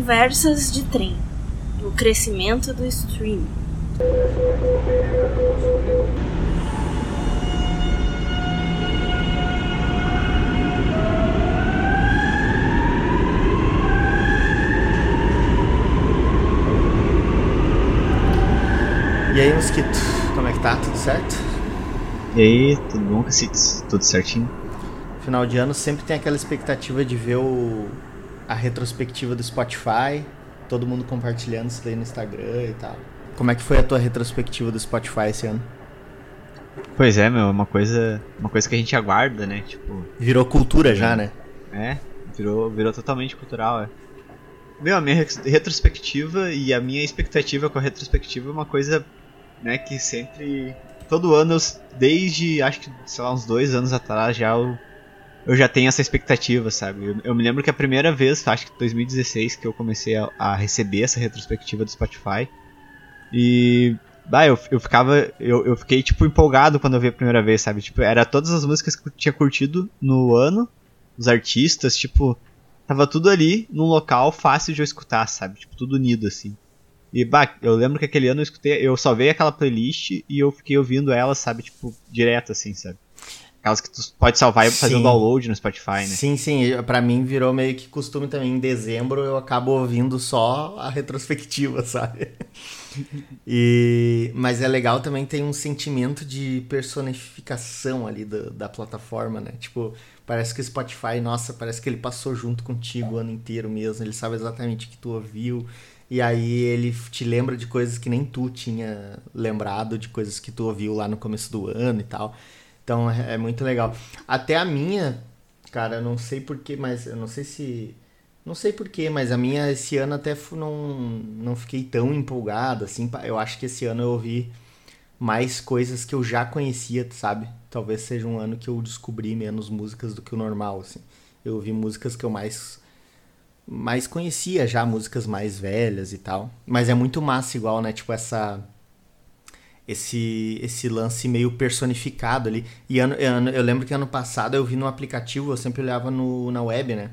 Conversas de Trem O crescimento do streaming. E aí, Mosquito, como é que tá? Tudo certo? E aí, tudo bom, Cacites? Tudo certinho? Final de ano sempre tem aquela expectativa de ver o, a retrospectiva do Spotify, todo mundo compartilhando isso daí no Instagram e tal. Como é que foi a tua retrospectiva do Spotify esse ano? Pois é, meu, uma coisa, uma coisa que a gente aguarda, né? Tipo, virou cultura já, né? É, virou, virou totalmente cultural, é. Meu, a minha retrospectiva e a minha expectativa com a retrospectiva é uma coisa, né, que sempre todo ano, desde acho que, sei lá, uns dois anos atrás já eu, eu já tenho essa expectativa, sabe? Eu, eu, me lembro que a primeira vez, acho que 2016, que eu comecei a, a receber essa retrospectiva do Spotify. E. Bah, eu, eu ficava. Eu, eu fiquei, tipo, empolgado quando eu vi a primeira vez, sabe? Tipo, era todas as músicas que eu tinha curtido no ano, os artistas, tipo. Tava tudo ali num local fácil de eu escutar, sabe? Tipo, tudo unido, assim. E, bah, eu lembro que aquele ano eu escutei, eu só veio aquela playlist e eu fiquei ouvindo ela, sabe, tipo, direto, assim, sabe? Aquelas que tu pode salvar e fazer o um download no Spotify, né? Sim, sim. Pra mim virou meio que costume também. Em dezembro eu acabo ouvindo só a retrospectiva, sabe? e... Mas é legal também tem um sentimento de personificação ali da, da plataforma, né? Tipo, parece que o Spotify, nossa, parece que ele passou junto contigo o ano inteiro mesmo. Ele sabe exatamente o que tu ouviu. E aí ele te lembra de coisas que nem tu tinha lembrado, de coisas que tu ouviu lá no começo do ano e tal. Então é, é muito legal. Até a minha, cara, eu não sei porquê, mas eu não sei se. Não sei porquê, mas a minha esse ano até não, não fiquei tão empolgada, assim. Eu acho que esse ano eu ouvi mais coisas que eu já conhecia, sabe? Talvez seja um ano que eu descobri menos músicas do que o normal, assim. Eu ouvi músicas que eu mais mais conhecia já, músicas mais velhas e tal. Mas é muito massa igual, né? Tipo essa esse esse lance meio personificado ali. E ano, ano, eu lembro que ano passado eu vi no aplicativo, eu sempre olhava no, na web, né?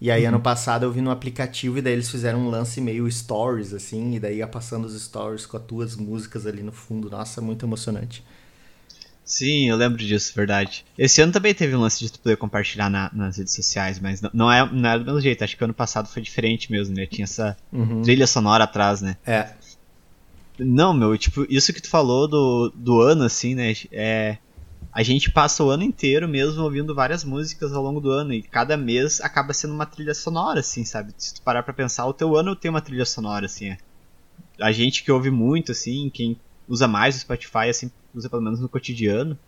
E aí uhum. ano passado eu vi no aplicativo e daí eles fizeram um lance meio stories, assim, e daí ia passando os stories com as tuas músicas ali no fundo. Nossa, muito emocionante. Sim, eu lembro disso, verdade. Esse ano também teve um lance de tu poder compartilhar na, nas redes sociais, mas não, não, é, não é do mesmo jeito. Acho que ano passado foi diferente mesmo, né? Tinha essa uhum. trilha sonora atrás, né? É. Não, meu, tipo, isso que tu falou do, do ano, assim, né? É, a gente passa o ano inteiro mesmo ouvindo várias músicas ao longo do ano e cada mês acaba sendo uma trilha sonora, assim, sabe? Se tu parar pra pensar, o teu ano tem uma trilha sonora, assim, é. A gente que ouve muito, assim, quem usa mais o Spotify, assim, usa pelo menos no cotidiano,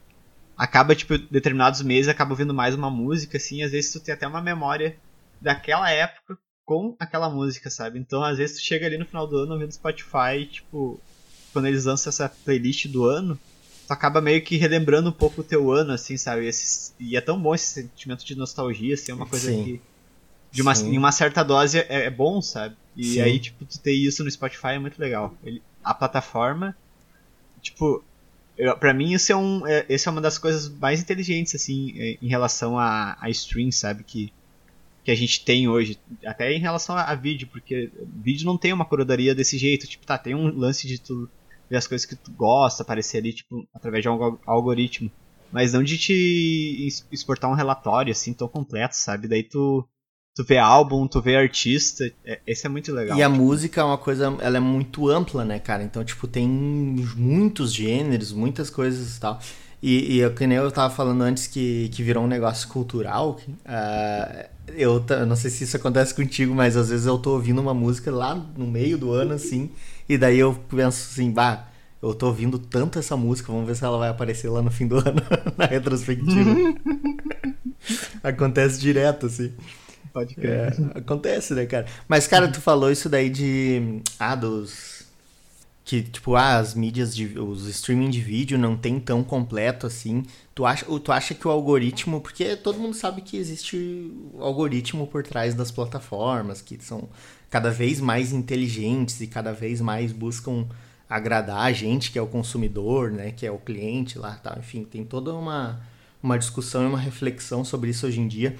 acaba, tipo, determinados meses acaba ouvindo mais uma música, assim, às vezes tu tem até uma memória daquela época com aquela música, sabe? Então, às vezes tu chega ali no final do ano ouvindo Spotify, tipo, quando eles lançam essa playlist do ano, tu acaba meio que relembrando um pouco o teu ano, assim, sabe? Esse, e é tão bom esse sentimento de nostalgia, assim, é uma coisa Sim. que de uma, em uma certa dose é, é bom, sabe? E Sim. aí, tipo, tu ter isso no Spotify é muito legal. Ele, a plataforma, tipo, pra mim isso é um, é, essa é uma das coisas mais inteligentes, assim, é, em relação a, a stream, sabe? Que que a gente tem hoje, até em relação a, a, vídeo, porque vídeo não tem uma curadoria desse jeito, tipo, tá, tem um lance de tu ver as coisas que tu gosta, aparecer ali, tipo, através de um algoritmo, mas não de te exportar um relatório, assim, tão completo, sabe, daí tu, tu vê álbum, tu vê artista, é, esse é muito legal. E a música é uma coisa, ela é muito ampla, né, cara, então, tipo, tem muitos gêneros, muitas coisas e tal, e, e que nem eu tava falando antes que, que virou um negócio cultural, uh, eu, eu não sei se isso acontece contigo, mas às vezes eu tô ouvindo uma música lá no meio do ano, assim, e daí eu penso assim, bah, eu tô ouvindo tanto essa música, vamos ver se ela vai aparecer lá no fim do ano, na retrospectiva. acontece direto, assim. Pode crer. É, acontece, né, cara? Mas, cara, tu falou isso daí de. Ah, dos que tipo ah, as mídias de os streaming de vídeo não tem tão completo assim tu acha tu acha que o algoritmo porque todo mundo sabe que existe algoritmo por trás das plataformas que são cada vez mais inteligentes e cada vez mais buscam agradar a gente que é o consumidor né que é o cliente lá tá enfim tem toda uma uma discussão e uma reflexão sobre isso hoje em dia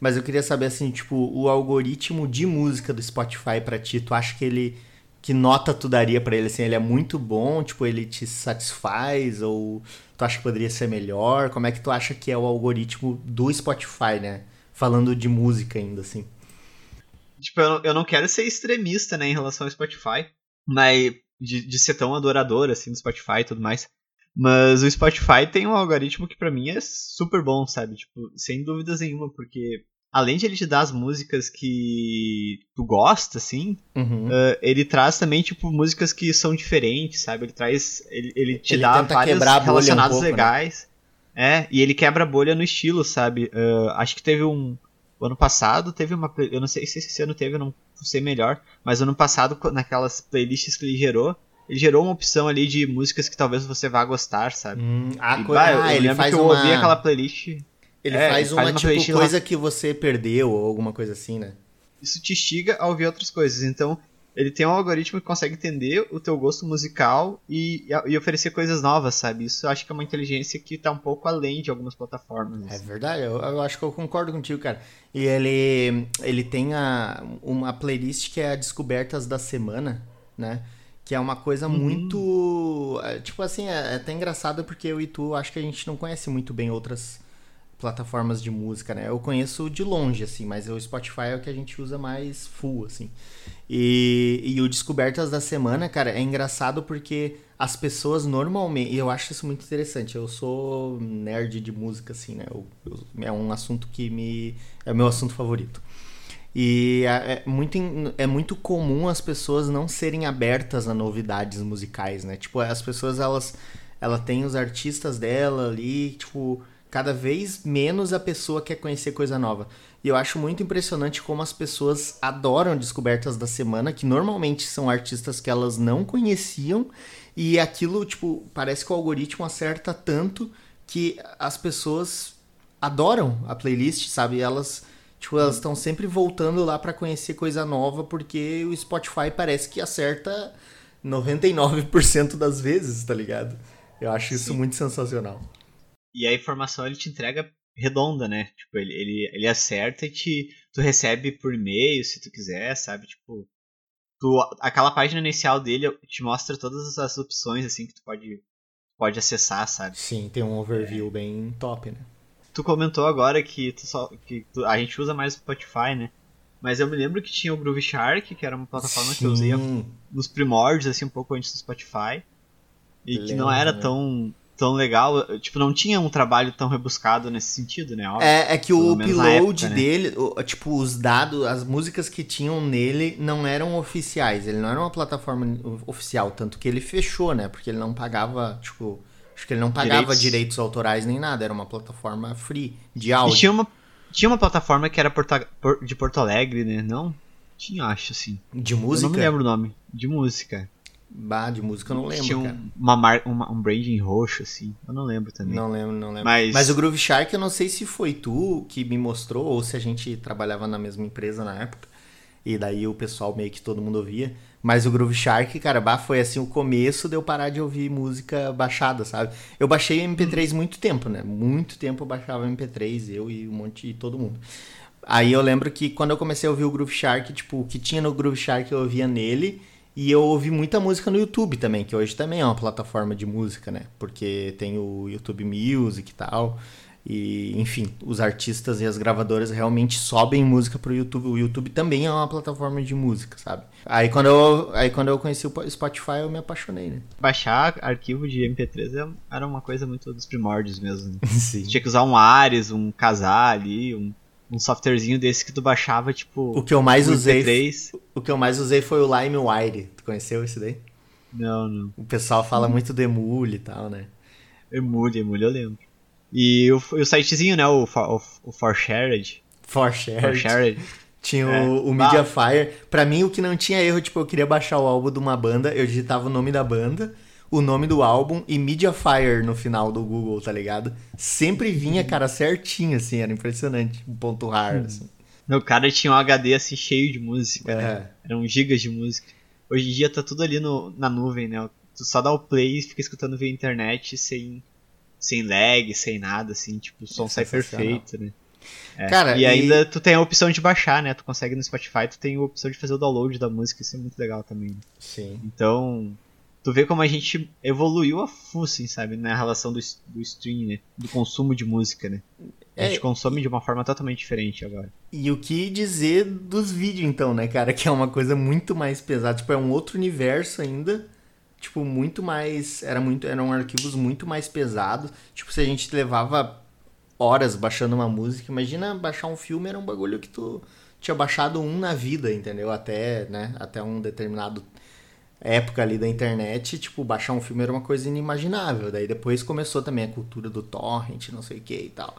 Mas eu queria saber, assim, tipo, o algoritmo de música do Spotify pra ti, tu acha que ele. Que nota tu daria pra ele? Assim, ele é muito bom? Tipo, ele te satisfaz? Ou tu acha que poderia ser melhor? Como é que tu acha que é o algoritmo do Spotify, né? Falando de música ainda, assim. Tipo, eu não, eu não quero ser extremista, né, em relação ao Spotify. Mas de, de ser tão adorador, assim, do Spotify e tudo mais. Mas o Spotify tem um algoritmo que para mim é super bom, sabe? Tipo, sem dúvidas nenhuma, porque além de ele te dar as músicas que tu gosta, assim, Uhum. uh, ele traz também, tipo, músicas que são diferentes, sabe? Ele traz. Ele, ele te Ele dá várias bolha um relacionadas pouco, né? legais. É, e ele quebra a bolha no estilo, sabe? Uh, acho que teve um. O ano passado teve uma. Eu não sei se esse ano teve, eu não sei melhor. Mas ano passado, naquelas playlists que ele gerou, ele gerou uma opção ali de músicas que talvez você vá gostar, sabe? Hum, ah, E, bah, eu, ah, eu ele lembro faz que eu uma. ouvi aquela playlist. Ele é, faz ele uma, faz uma tipo, coisa que você perdeu ou alguma coisa assim, né? Isso te instiga a ouvir outras coisas. Então, ele tem um algoritmo que consegue entender o teu gosto musical e, e oferecer coisas novas, sabe? Isso eu acho que é uma inteligência que tá um pouco além de algumas plataformas. É assim. verdade, eu, eu acho que eu concordo contigo, cara. E ele, ele tem a, uma playlist que é a Descobertas da Semana, né? Que é uma coisa Uhum. muito. é, Tipo assim, é, é até engraçado porque eu e tu acho que a gente não conhece muito bem outras plataformas de música, né? Eu conheço de longe, assim, mas o Spotify é o que a gente usa mais full, assim. E, e o Descobertas da Semana, cara, é engraçado porque as pessoas normalmente. E eu acho isso muito interessante. Eu sou nerd de música, assim, né? Eu- eu- é um assunto que me. É o meu assunto favorito. E é muito, é muito comum as pessoas não serem abertas a novidades musicais, né? Tipo, as pessoas, elas, ela tem os artistas dela ali, tipo, cada vez menos a pessoa quer conhecer coisa nova. E eu acho muito impressionante como as pessoas adoram descobertas da semana, que normalmente são artistas que elas não conheciam, e aquilo, tipo, parece que o algoritmo acerta tanto que as pessoas adoram a playlist, sabe? Elas, tipo, elas estão sempre voltando lá pra conhecer coisa nova, porque o Spotify parece que acerta 99% das vezes, tá ligado? Eu acho isso Sim. muito sensacional. E a informação ele te entrega redonda, né? Tipo, ele, ele, ele acerta e te, tu recebe por e-mail, se tu quiser, sabe? Tipo, tu, aquela página inicial dele te mostra todas as opções, assim, que tu pode, pode acessar, sabe? Sim, tem um overview bem top, né? Tu comentou agora que, tu só, que tu- a gente usa mais o Spotify, né? Mas eu me lembro que tinha o Groove Shark, que era uma plataforma que eu usei Sim. nos primórdios, assim, um pouco antes do Spotify. E que não era né? tão, tão legal. Tipo, não tinha um trabalho tão rebuscado nesse sentido, né? Óbvio. É, é que o upload época, né? dele, o- tipo, os dados, as músicas que tinham nele não eram oficiais. Ele não era uma plataforma oficial, tanto que ele fechou, né? Porque ele não pagava, tipo, acho que ele não pagava Direitos. direitos, autorais nem nada. Era uma plataforma free de E áudio. tinha uma, tinha uma plataforma que era de Porto Alegre, né? Não? Tinha, acho, assim. De Eu música? não me lembro o nome. De música. Bah, de música eu não lembro, tinha um, cara. uma mar, uma- um branding roxo, assim. Eu não lembro também. Não lembro, não lembro. Mas- Mas... o Groove Shark eu não sei se foi tu que me mostrou ou se a gente trabalhava na mesma empresa na época. E daí o pessoal meio que todo mundo ouvia. Mas o Groove Shark, cara, bah, foi assim o começo de eu parar de ouvir música baixada, sabe? Eu baixei MP3 muito tempo, né? Muito tempo eu baixava MP3, eu e um monte de todo mundo. Aí eu lembro que quando eu comecei a ouvir o Groove Shark, tipo, o que tinha no Groove Shark eu ouvia nele. E eu ouvi muita música no YouTube também, que hoje também é uma plataforma de música, né? Porque tem o YouTube Music e tal. E, enfim, os artistas e as gravadoras realmente sobem música pro YouTube. O YouTube também é uma plataforma de música, sabe? Aí quando eu, aí quando eu conheci o Spotify, eu me apaixonei, né? Baixar arquivo de MP3 é- era uma coisa muito dos primórdios mesmo. Né? Sim. Tinha que usar um Ares, um Casar ali, um, um softwarezinho desse que tu baixava, tipo. O que eu mais usei, MP3. o que eu mais usei foi o LimeWire. Tu conheceu esse daí? Não, não. O pessoal fala muito do Emule e tal, né? Emule, Emule eu lembro. E o, e o sitezinho, né? O, For- o, o ForShared. ForShared. ForShared. Tinha É. o, o. Mediafire. Pra mim, o que não tinha erro, tipo, eu queria baixar o álbum de uma banda, eu digitava o nome da banda, o nome do álbum e Mediafire no final do Google, tá ligado? Sempre vinha, cara, certinho, assim, era impressionante. Um ponto raro, assim. Meu cara tinha um HD assim cheio de música. É. Eram gigas de música. Hoje em dia tá tudo ali no, na nuvem, né? Tu só dá o play e fica escutando via internet sem, sem lag, sem nada, assim, tipo, o som sai sensacional. perfeito, né? É. Cara, e e- ainda tu tem a opção de baixar, né? Tu consegue no Spotify, tu tem a opção de fazer o download da música, isso é muito legal também. Sim. Então, tu vê como a gente evoluiu a full, assim, sabe? Na relação do, do stream, né? Do consumo de música, né? A gente É, consome de uma forma totalmente diferente agora. E o que dizer dos vídeos, então, né, cara? Que é uma coisa muito mais pesada. Tipo, é um outro universo ainda. Tipo, muito mais. Era muito, eram arquivos muito mais pesados. Tipo, se a gente levava horas baixando uma música, imagina baixar um filme, era um bagulho que tu tinha baixado um na vida, entendeu? Até, né? Até um determinado época ali da internet, tipo, baixar um filme era uma coisa inimaginável. Daí depois começou também a cultura do torrent, não sei o que e tal.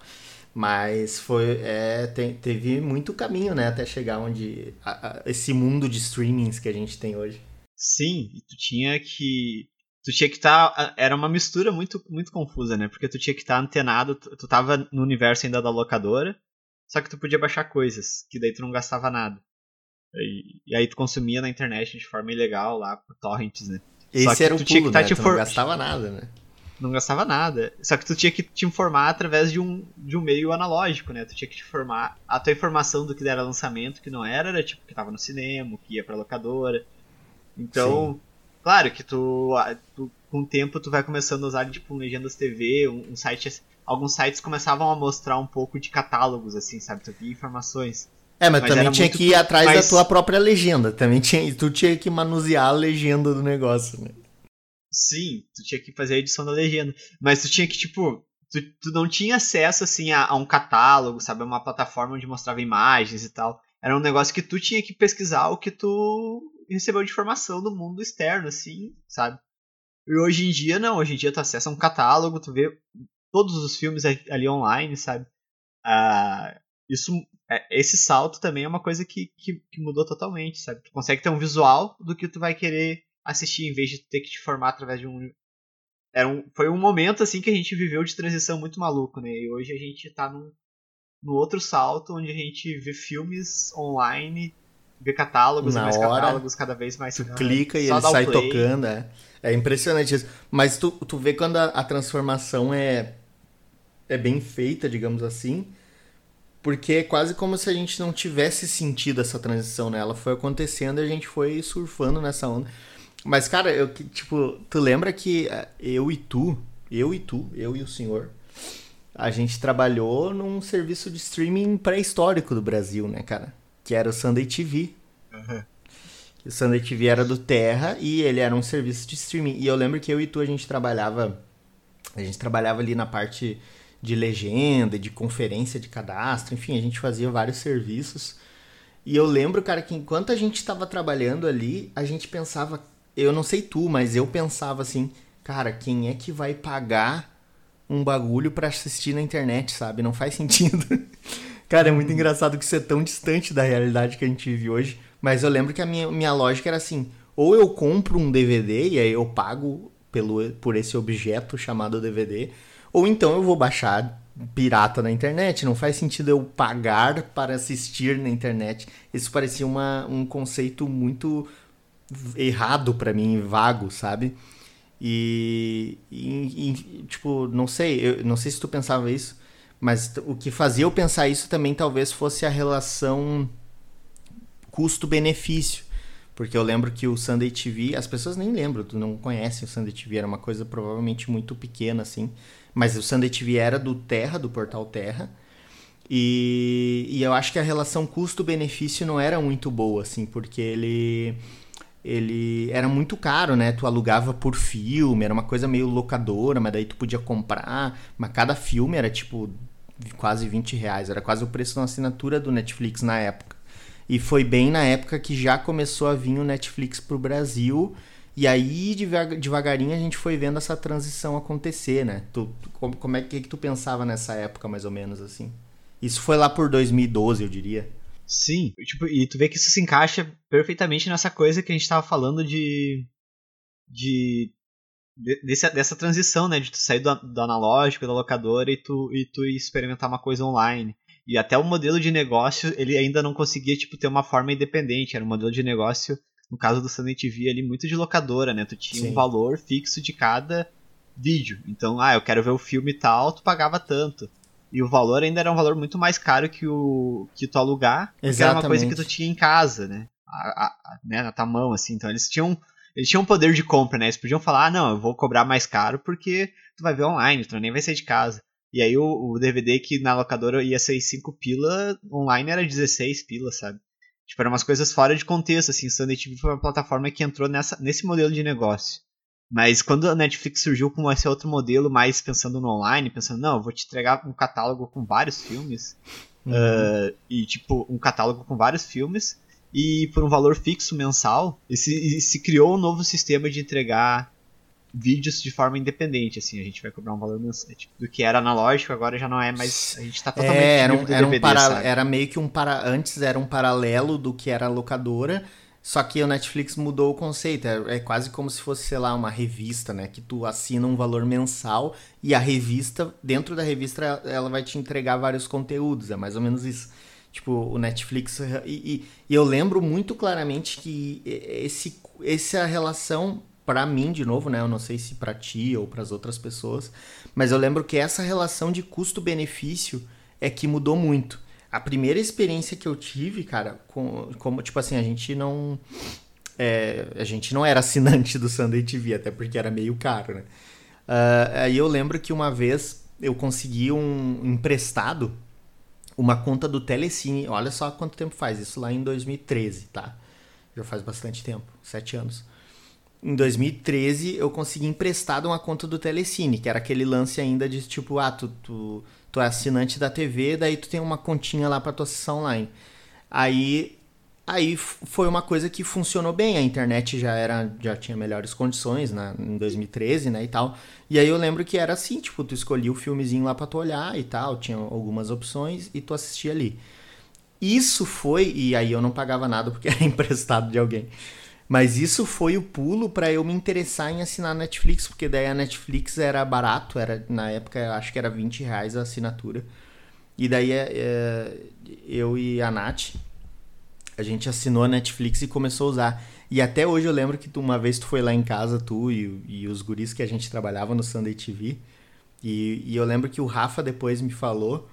Mas foi. É, tem- teve muito caminho, né? Até chegar onde. a- a- esse mundo de streamings que a gente tem hoje. Sim, tu tinha que. Tu tinha que estar. era uma mistura muito, muito confusa, né? Porque tu tinha que estar antenado, tu, tu tava no universo ainda da locadora, só que tu podia baixar coisas, que daí tu não gastava nada. E, e aí tu consumia na internet de forma ilegal lá, por torrents, né? Só Esse que era o tu tinha que pulo, tá né? te Tu não gastava nada, né? Não gastava nada. Só que tu tinha que te informar através de um, de um meio analógico, né? Tu tinha que te informar. A tua informação do que era lançamento, que não era, era tipo que tava no cinema, que ia pra locadora. Então, claro que tu, tu, com o tempo tu vai começando a usar tipo um Legendas TV, um, um site. Alguns sites começavam a mostrar um pouco de catálogos, assim, sabe? Tu via informações. É, mas, Mas também tinha que ir atrás mais- da tua própria legenda. Também tinha, tu tinha que manusear a legenda do negócio, né? Sim, tu tinha que fazer a edição da legenda. Mas tu tinha que, tipo, tu, tu não tinha acesso, assim, a, a um catálogo, sabe? A uma plataforma onde mostrava imagens e tal. Era um negócio que tu tinha que pesquisar o que tu recebeu de informação do mundo externo, assim, sabe? E hoje em dia, não. Hoje em dia tu acessa um catálogo, tu vê todos os filmes ali online, sabe? Ah, isso, esse salto também é uma coisa que, que, que mudou totalmente, sabe? Tu consegue ter um visual do que tu vai querer assistir em vez de ter que te formar através de um. Era um foi um momento assim que a gente viveu de transição muito maluco, né? E hoje a gente tá num, no outro salto onde a gente vê filmes online, vê catálogos Na mais hora, catálogos cada vez mais. Tu ah, clica e ele sai play. tocando, é. É impressionante isso. Mas tu, tu vê quando a, a transformação é, é bem feita, digamos assim, porque é quase como se a gente não tivesse sentido essa transição, né? Ela foi acontecendo e a gente foi surfando nessa onda. Mas, cara, eu, tipo, tu lembra que eh, eu e tu, eu e tu, eu e o senhor, a gente trabalhou num serviço de streaming pré-histórico do Brasil, né, cara? Que era o Sunday TV. O Sunday TV era do Terra e ele era um serviço de streaming. E eu lembro que eu e tu a gente trabalhava. A gente trabalhava ali na parte de legenda, de conferência de cadastro, enfim, a gente fazia vários serviços. E eu lembro, cara, que enquanto a gente estava trabalhando ali, a gente pensava, eu não sei tu, mas eu pensava assim, cara, quem é que vai pagar um bagulho pra assistir na internet, sabe? Não faz sentido. cara, é muito engraçado que isso é tão distante da realidade que a gente vive hoje. Mas eu lembro que a minha, minha lógica era assim: ou eu compro um DVD e aí eu pago pelo, por esse objeto chamado DVD, ou então eu vou baixar pirata na internet. Não faz sentido eu pagar para assistir na internet. Isso parecia uma, um conceito muito errado pra mim, vago, sabe? E, e- e, tipo, não sei, eu não sei se tu pensava isso, mas o que fazia eu pensar isso também talvez fosse a relação custo-benefício. Porque eu lembro que o Sunday TV, as pessoas nem lembram, tu não conhece o Sunday TV, era uma coisa provavelmente muito pequena assim. Mas o Sunday TV era do Terra, do portal Terra. E, e eu acho que a relação custo-benefício não era muito boa, assim, porque ele ele era muito caro, né? Tu alugava por filme, era uma coisa meio locadora, mas daí tu podia comprar. Mas cada filme era tipo quase 20 reais, era quase o preço de uma assinatura do Netflix na época. E foi bem na época que já começou a vir o Netflix pro Brasil. E aí, devaga- devagarinho, a gente foi vendo essa transição acontecer, né? Tu, como é que, que tu pensava nessa época, mais ou menos, assim? Isso foi lá por 2012, eu diria. Sim, tipo, e tu vê que isso se encaixa perfeitamente nessa coisa que a gente tava falando de. de. de- desse- dessa transição, né? De tu sair do, do analógico, da locadora e tu, e tu experimentar uma coisa online. E até o modelo de negócio, ele ainda não conseguia, tipo, ter uma forma independente. Era um modelo de negócio, no caso do Sunday TV, ali, muito de locadora, né? Tu tinha Sim. um valor fixo de cada vídeo. Então, ah, eu quero ver o filme tal, tu pagava tanto. E o valor ainda era um valor muito mais caro que o que tu alugar, Exatamente. era uma coisa que tu tinha em casa, né? A, a, né? Na tua mão, assim. Então eles tinham eles tinham poder de compra, né? Eles podiam falar, ah, não, eu vou cobrar mais caro porque tu vai ver online, tu nem vai sair de casa. E aí o, o DVD que na locadora ia ser 5 pila, online era 16 pila, sabe? Tipo, eram umas coisas fora de contexto, assim. Sunday TV foi uma plataforma que entrou nessa, nesse modelo de negócio. Mas quando a Netflix surgiu com esse outro modelo, mais pensando no online, pensando, não, eu vou te entregar um catálogo com vários filmes, uhum. uh, e tipo, um catálogo com vários filmes, e por um valor fixo mensal, e se, e se criou um novo sistema de entregar vídeos de forma independente, assim, a gente vai cobrar um valor mensal, tipo, do que era analógico, agora já não é mais, a gente tá totalmente é, era, um, era, DVD, um para, era meio que um para antes era um paralelo do que era a locadora, só que o Netflix mudou o conceito. É, é, quase como se fosse, sei lá, uma revista, né? Que tu assina um valor mensal e a revista, dentro da revista, ela vai te entregar vários conteúdos. É mais ou menos isso. Tipo, o Netflix. E, e, e eu lembro muito claramente que esse, essa relação, para mim, de novo, né? Eu não sei se para ti ou para as outras pessoas, mas eu lembro que essa relação de custo-benefício é que mudou muito. A primeira experiência que eu tive, cara, com, como, tipo assim, a gente não. É, a gente não era assinante do Sunday TV, até porque era meio caro, né? Uh, aí eu lembro que uma vez eu consegui um emprestado uma conta do Telecine. Olha só quanto tempo faz, isso lá em 2013, tá? Já faz bastante tempo, sete anos. Em 2013 eu consegui emprestado uma conta do Telecine, que era aquele lance ainda de tipo, ah, tu, tu tu é assinante da TV, daí tu tem uma continha lá para tua sessão online. Aí aí foi uma coisa que funcionou bem, a internet já era já tinha melhores condições né, em 2013, né, e tal. E aí eu lembro que era assim, tipo, tu escolhia o filmezinho lá para tu olhar e tal, tinha algumas opções e tu assistia ali. Isso foi, e aí eu não pagava nada porque era emprestado de alguém. Mas isso foi o pulo para eu me interessar em assinar a Netflix, porque daí a Netflix era barato, era na época acho que era 20 reais a assinatura. E daí é, é, eu e a Nath, a gente assinou a Netflix e começou a usar. E até hoje eu lembro que tu, uma vez tu foi lá em casa, tu e, e os guris que a gente trabalhava no Sunday TV. E, e eu lembro que o Rafa depois me falou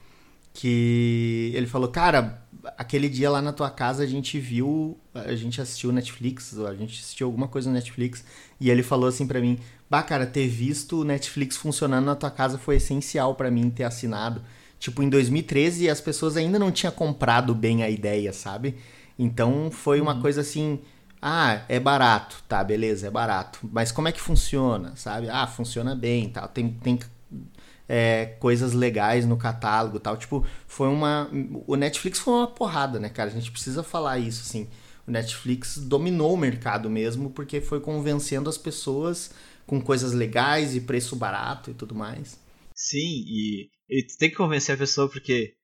que ele falou, cara, aquele dia lá na tua casa a gente viu, a gente assistiu Netflix, a gente assistiu alguma coisa no Netflix, e ele falou assim para mim, bah, cara, ter visto o Netflix funcionando na tua casa foi essencial para mim ter assinado. Tipo, em 2013 as pessoas ainda não tinham comprado bem a ideia, sabe? Então foi uma uhum. coisa assim, ah, é barato, tá, beleza, é barato. Mas como é que funciona, sabe? Ah, funciona bem, tal. Tem, tem é, coisas legais no catálogo tal. Tipo, foi uma. O Netflix foi uma porrada, né, cara? A gente precisa falar isso, assim. O Netflix dominou o mercado mesmo, porque foi convencendo as pessoas com coisas legais e preço barato e tudo mais. Sim, e, e tem que convencer a pessoa porque.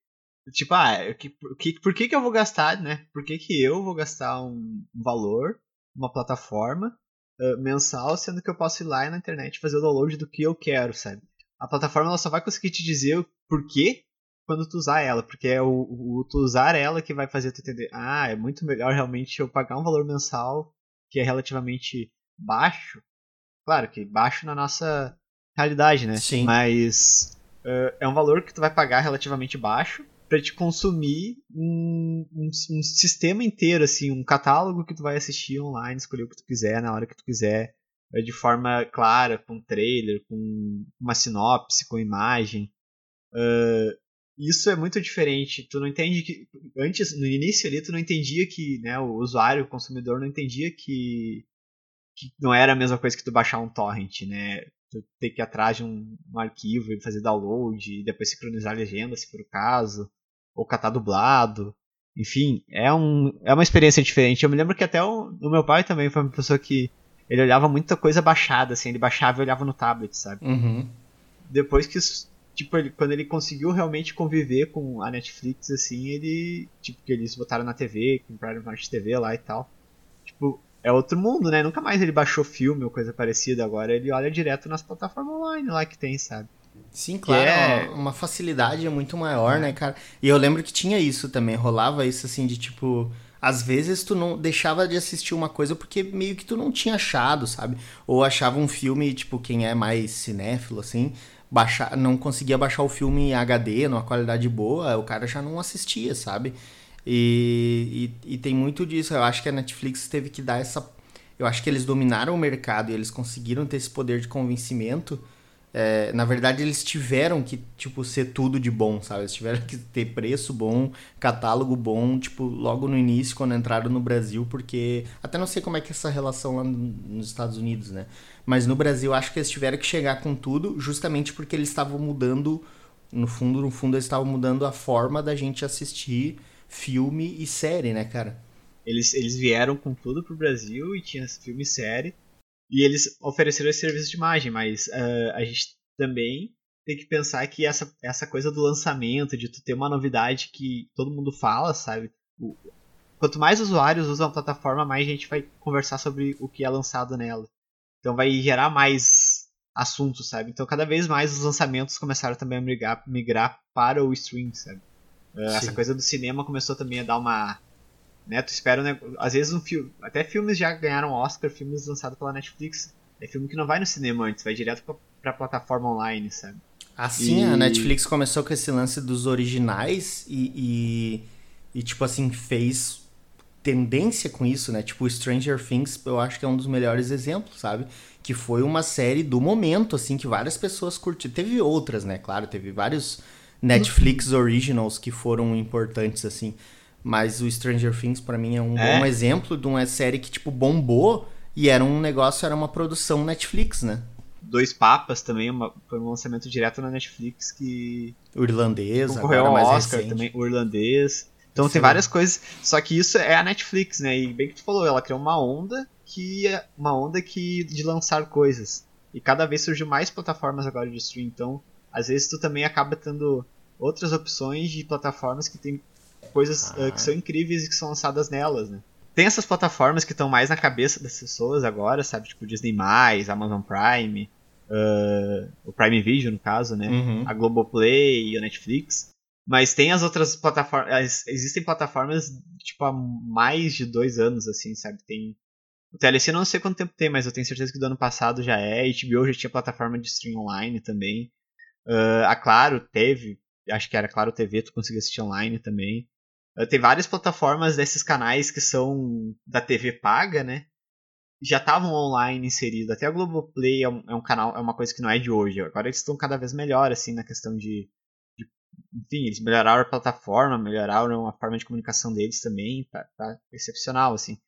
Tipo, ah, que, que, por que, que eu vou gastar, né? Por que, que eu vou gastar um valor, uma plataforma uh, mensal, sendo que eu posso ir lá na internet fazer o download do que eu quero, sabe? A plataforma ela só vai conseguir te dizer o porquê quando tu usar ela, porque é o, o, tu usar ela que vai fazer tu entender, ah, é muito melhor realmente eu pagar um valor mensal que é relativamente baixo. Claro que baixo na nossa realidade, né? Sim. Mas uh, é um valor que tu vai pagar relativamente baixo para te consumir um, um, um, sistema inteiro, assim, um catálogo que tu vai assistir online, escolher o que tu quiser na hora que tu quiser. É de forma clara, com trailer, com uma sinopse, com imagem. Uh, isso é muito diferente. Tu não entende que. Antes, no início ali, tu não entendia que. Né, o usuário, o consumidor, não entendia que. que não era a mesma coisa que tu baixar um torrent, né? Tu ter que ir atrás de um, um arquivo e fazer download, e depois sincronizar a legenda, se for o caso, ou catar dublado. Enfim, é, um, é uma experiência diferente. Eu me lembro que até o, o meu pai também foi uma pessoa que ele olhava muita coisa baixada, assim, ele baixava e olhava no tablet, sabe? Uhum. Depois que, tipo, ele, quando ele conseguiu realmente conviver com a Netflix, assim, ele, tipo, que eles botaram na TV, compraram Smart TV lá e tal. Tipo, é outro mundo, né? Nunca mais ele baixou filme ou coisa parecida, agora ele olha direto nas plataformas online lá que tem, sabe? Sim, claro, é... uma facilidade é muito maior, né, cara? E eu lembro que tinha isso também, rolava isso assim de tipo, às vezes tu não deixava de assistir uma coisa porque meio que tu não tinha achado, sabe? Ou achava um filme, tipo, quem é mais cinéfilo, assim, baixar, não conseguia baixar o filme em HD, numa qualidade boa, o cara já não assistia, sabe? E, e, e, tem muito disso. Eu acho que a Netflix teve que dar essa. Eu acho que eles dominaram o mercado e eles conseguiram ter esse poder de convencimento é, na verdade, eles tiveram que, tipo, ser tudo de bom, sabe? Eles tiveram que ter preço bom, catálogo bom, tipo, logo no início, quando entraram no Brasil, porque... Até não sei como é que é essa relação lá nos Estados Unidos, né? Mas no Brasil, acho que eles tiveram que chegar com tudo, justamente porque eles estavam mudando... No fundo, no fundo, eles estavam mudando a forma da gente assistir filme e série, né, cara? Eles, eles vieram com tudo pro Brasil e tinha filme e série. E eles ofereceram esse serviço de imagem, mas uh, a gente também tem que pensar que essa, essa coisa do lançamento, de tu ter uma novidade que todo mundo fala, sabe? O, quanto mais usuários usam a plataforma, mais gente vai conversar sobre o que é lançado nela. Então vai gerar mais assuntos, sabe? Então cada vez mais os lançamentos começaram também a migrar, migrar para o stream, sabe? Uh, essa coisa do cinema começou também a dar uma né? Tu espera, né? Às vezes um filme. Até filmes já ganharam Oscar, filmes lançados pela Netflix. É filme que não vai no cinema antes, vai direto pra, pra plataforma online, sabe? Assim, e... a Netflix começou com esse lance dos originais e, e, e, tipo assim, fez tendência com isso, né? Tipo, Stranger Things, eu acho que é um dos melhores exemplos, sabe? Que foi uma série do momento, assim, que várias pessoas curtiram. Teve outras, né? Claro, teve vários Netflix Originals que foram importantes, assim. Mas o Stranger Things, para mim, é um é? bom exemplo de uma série que, tipo, bombou e era um negócio, era uma produção Netflix, né? Dois Papas também, uma, foi um lançamento direto na Netflix que. O irlandês, concorreu ao Oscar recente. também, o irlandês. Então Sim. tem várias coisas. Só que isso é a Netflix, né? E bem que tu falou, ela criou uma onda que é uma onda que de lançar coisas. E cada vez surgiu mais plataformas agora de stream, então às vezes tu também acaba tendo outras opções de plataformas que tem coisas ah. uh, que são incríveis e que são lançadas nelas, né? Tem essas plataformas que estão mais na cabeça das pessoas agora, sabe? Tipo Disney+, Amazon Prime, uh, o Prime Video, no caso, né? Uhum. A Globoplay e a Netflix. Mas tem as outras plataformas. Existem plataformas, tipo, há mais de dois anos, assim, sabe? Tem. O TLC não sei quanto tempo tem, mas eu tenho certeza que do ano passado já é. HBO já tinha plataforma de stream online também. Uh, a Claro teve, acho que era Claro TV, tu conseguia assistir online também. Tem várias plataformas desses canais que são da TV paga, né? Já estavam online inseridos. Até a Globoplay é um, é um, canal, é uma coisa que não é de hoje. Agora eles estão cada vez melhor, assim, na questão de, de, Enfim, eles melhoraram a plataforma, melhoraram a forma de comunicação deles também. Tá, tá excepcional, assim.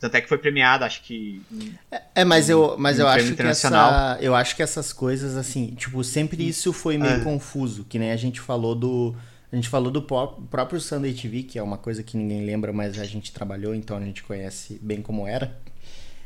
Tanto é que foi premiado, acho que. é, é, mas eu, mas eu acho que essa, eu acho que essas coisas assim, tipo, sempre isso foi meio é. confuso, que nem a gente falou do a gente falou do próprio Sunday TV, que é uma coisa que ninguém lembra, mas a gente trabalhou, então a gente conhece bem como era.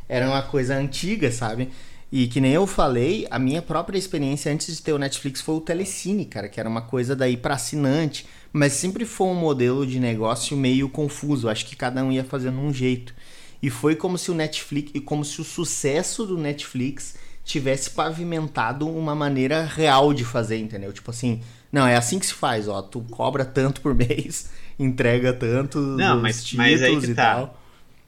Era uma coisa antiga, sabe? E que nem eu falei, a minha própria experiência antes de ter o Netflix foi o Telecine, cara, que era uma coisa daí para assinante, mas sempre foi um modelo de negócio meio confuso. Acho que cada um ia fazendo um jeito. E foi como se o Netflix, e como se o sucesso do Netflix tivesse pavimentado uma maneira real de fazer, entendeu? Tipo assim, não, é assim que se faz, ó. Tu cobra tanto por mês, entrega tanto não, mas, mas aí que tá. Tal.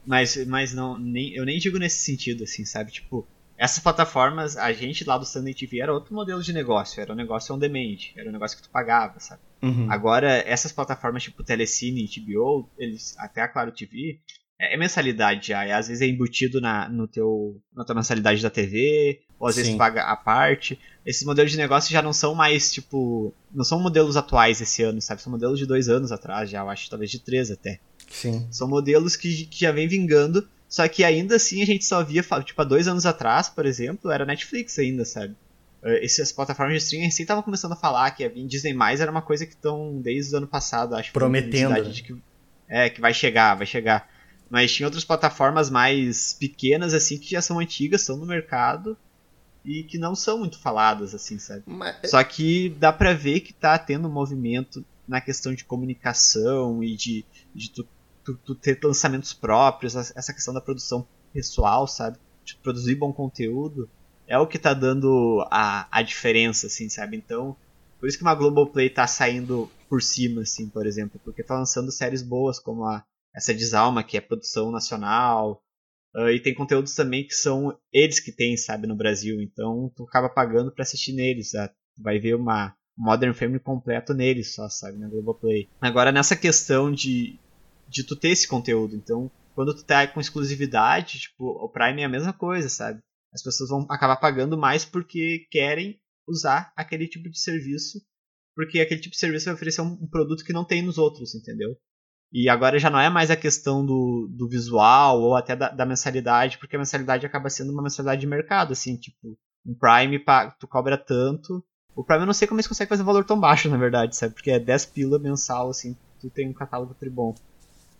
Mas, mas não, nem, eu nem digo nesse sentido, assim, sabe? Tipo, essas plataformas, a gente lá do Sunday TV era outro modelo de negócio, era um negócio on demand, era um negócio que tu pagava, sabe? Uhum. Agora, essas plataformas tipo Telecine e TBO, eles, até a Claro TV, é, é mensalidade já, e às vezes é embutido na, no teu, na tua mensalidade da TV, ou às vezes tu paga a parte esses modelos de negócio já não são mais, tipo. Não são modelos atuais esse ano, sabe? São modelos de dois anos atrás, já, eu acho, talvez de três até. Sim. São modelos que, que já vem vingando, só que ainda assim a gente só via, tipo, há dois anos atrás, por exemplo, era Netflix ainda, sabe? Eh, essas plataformas de streaming assim estavam começando a falar que a Disney mais era uma coisa que estão desde o ano passado, acho. Prometendo. Que, é, que vai chegar, vai chegar. Mas tinha outras plataformas mais pequenas, assim, que já são antigas, estão no mercado e que não são muito faladas, assim, sabe? Mas... Só que dá pra ver que tá tendo um movimento na questão de comunicação e de, de tu, tu, tu, ter lançamentos próprios, essa questão da produção pessoal, sabe? De produzir bom conteúdo, é o que tá dando a, a diferença, assim, sabe? Então, por isso que uma Global Play tá saindo por cima, assim, por exemplo, porque tá lançando séries boas como a, essa desalma que é produção nacional. Uh, e tem conteúdos também que são eles que têm, sabe, no Brasil. Então tu acaba pagando para assistir neles. Tá? Vai ver uma Modern Family completo neles só, sabe, na Globoplay. Agora nessa questão de, de tu ter esse conteúdo. Então, quando tu tá com exclusividade, tipo, o Prime é a mesma coisa, sabe? As pessoas vão acabar pagando mais porque querem usar aquele tipo de serviço, porque aquele tipo de serviço vai oferecer um produto que não tem nos outros, entendeu? E agora já não é mais a questão do, do visual ou até da, da mensalidade, porque a mensalidade acaba sendo uma mensalidade de mercado, assim, tipo, um Prime tu cobra tanto. O Prime eu não sei como eles conseguem fazer um valor tão baixo, na verdade, sabe? Porque é 10 pila mensal, assim, tu tem um catálogo tribom.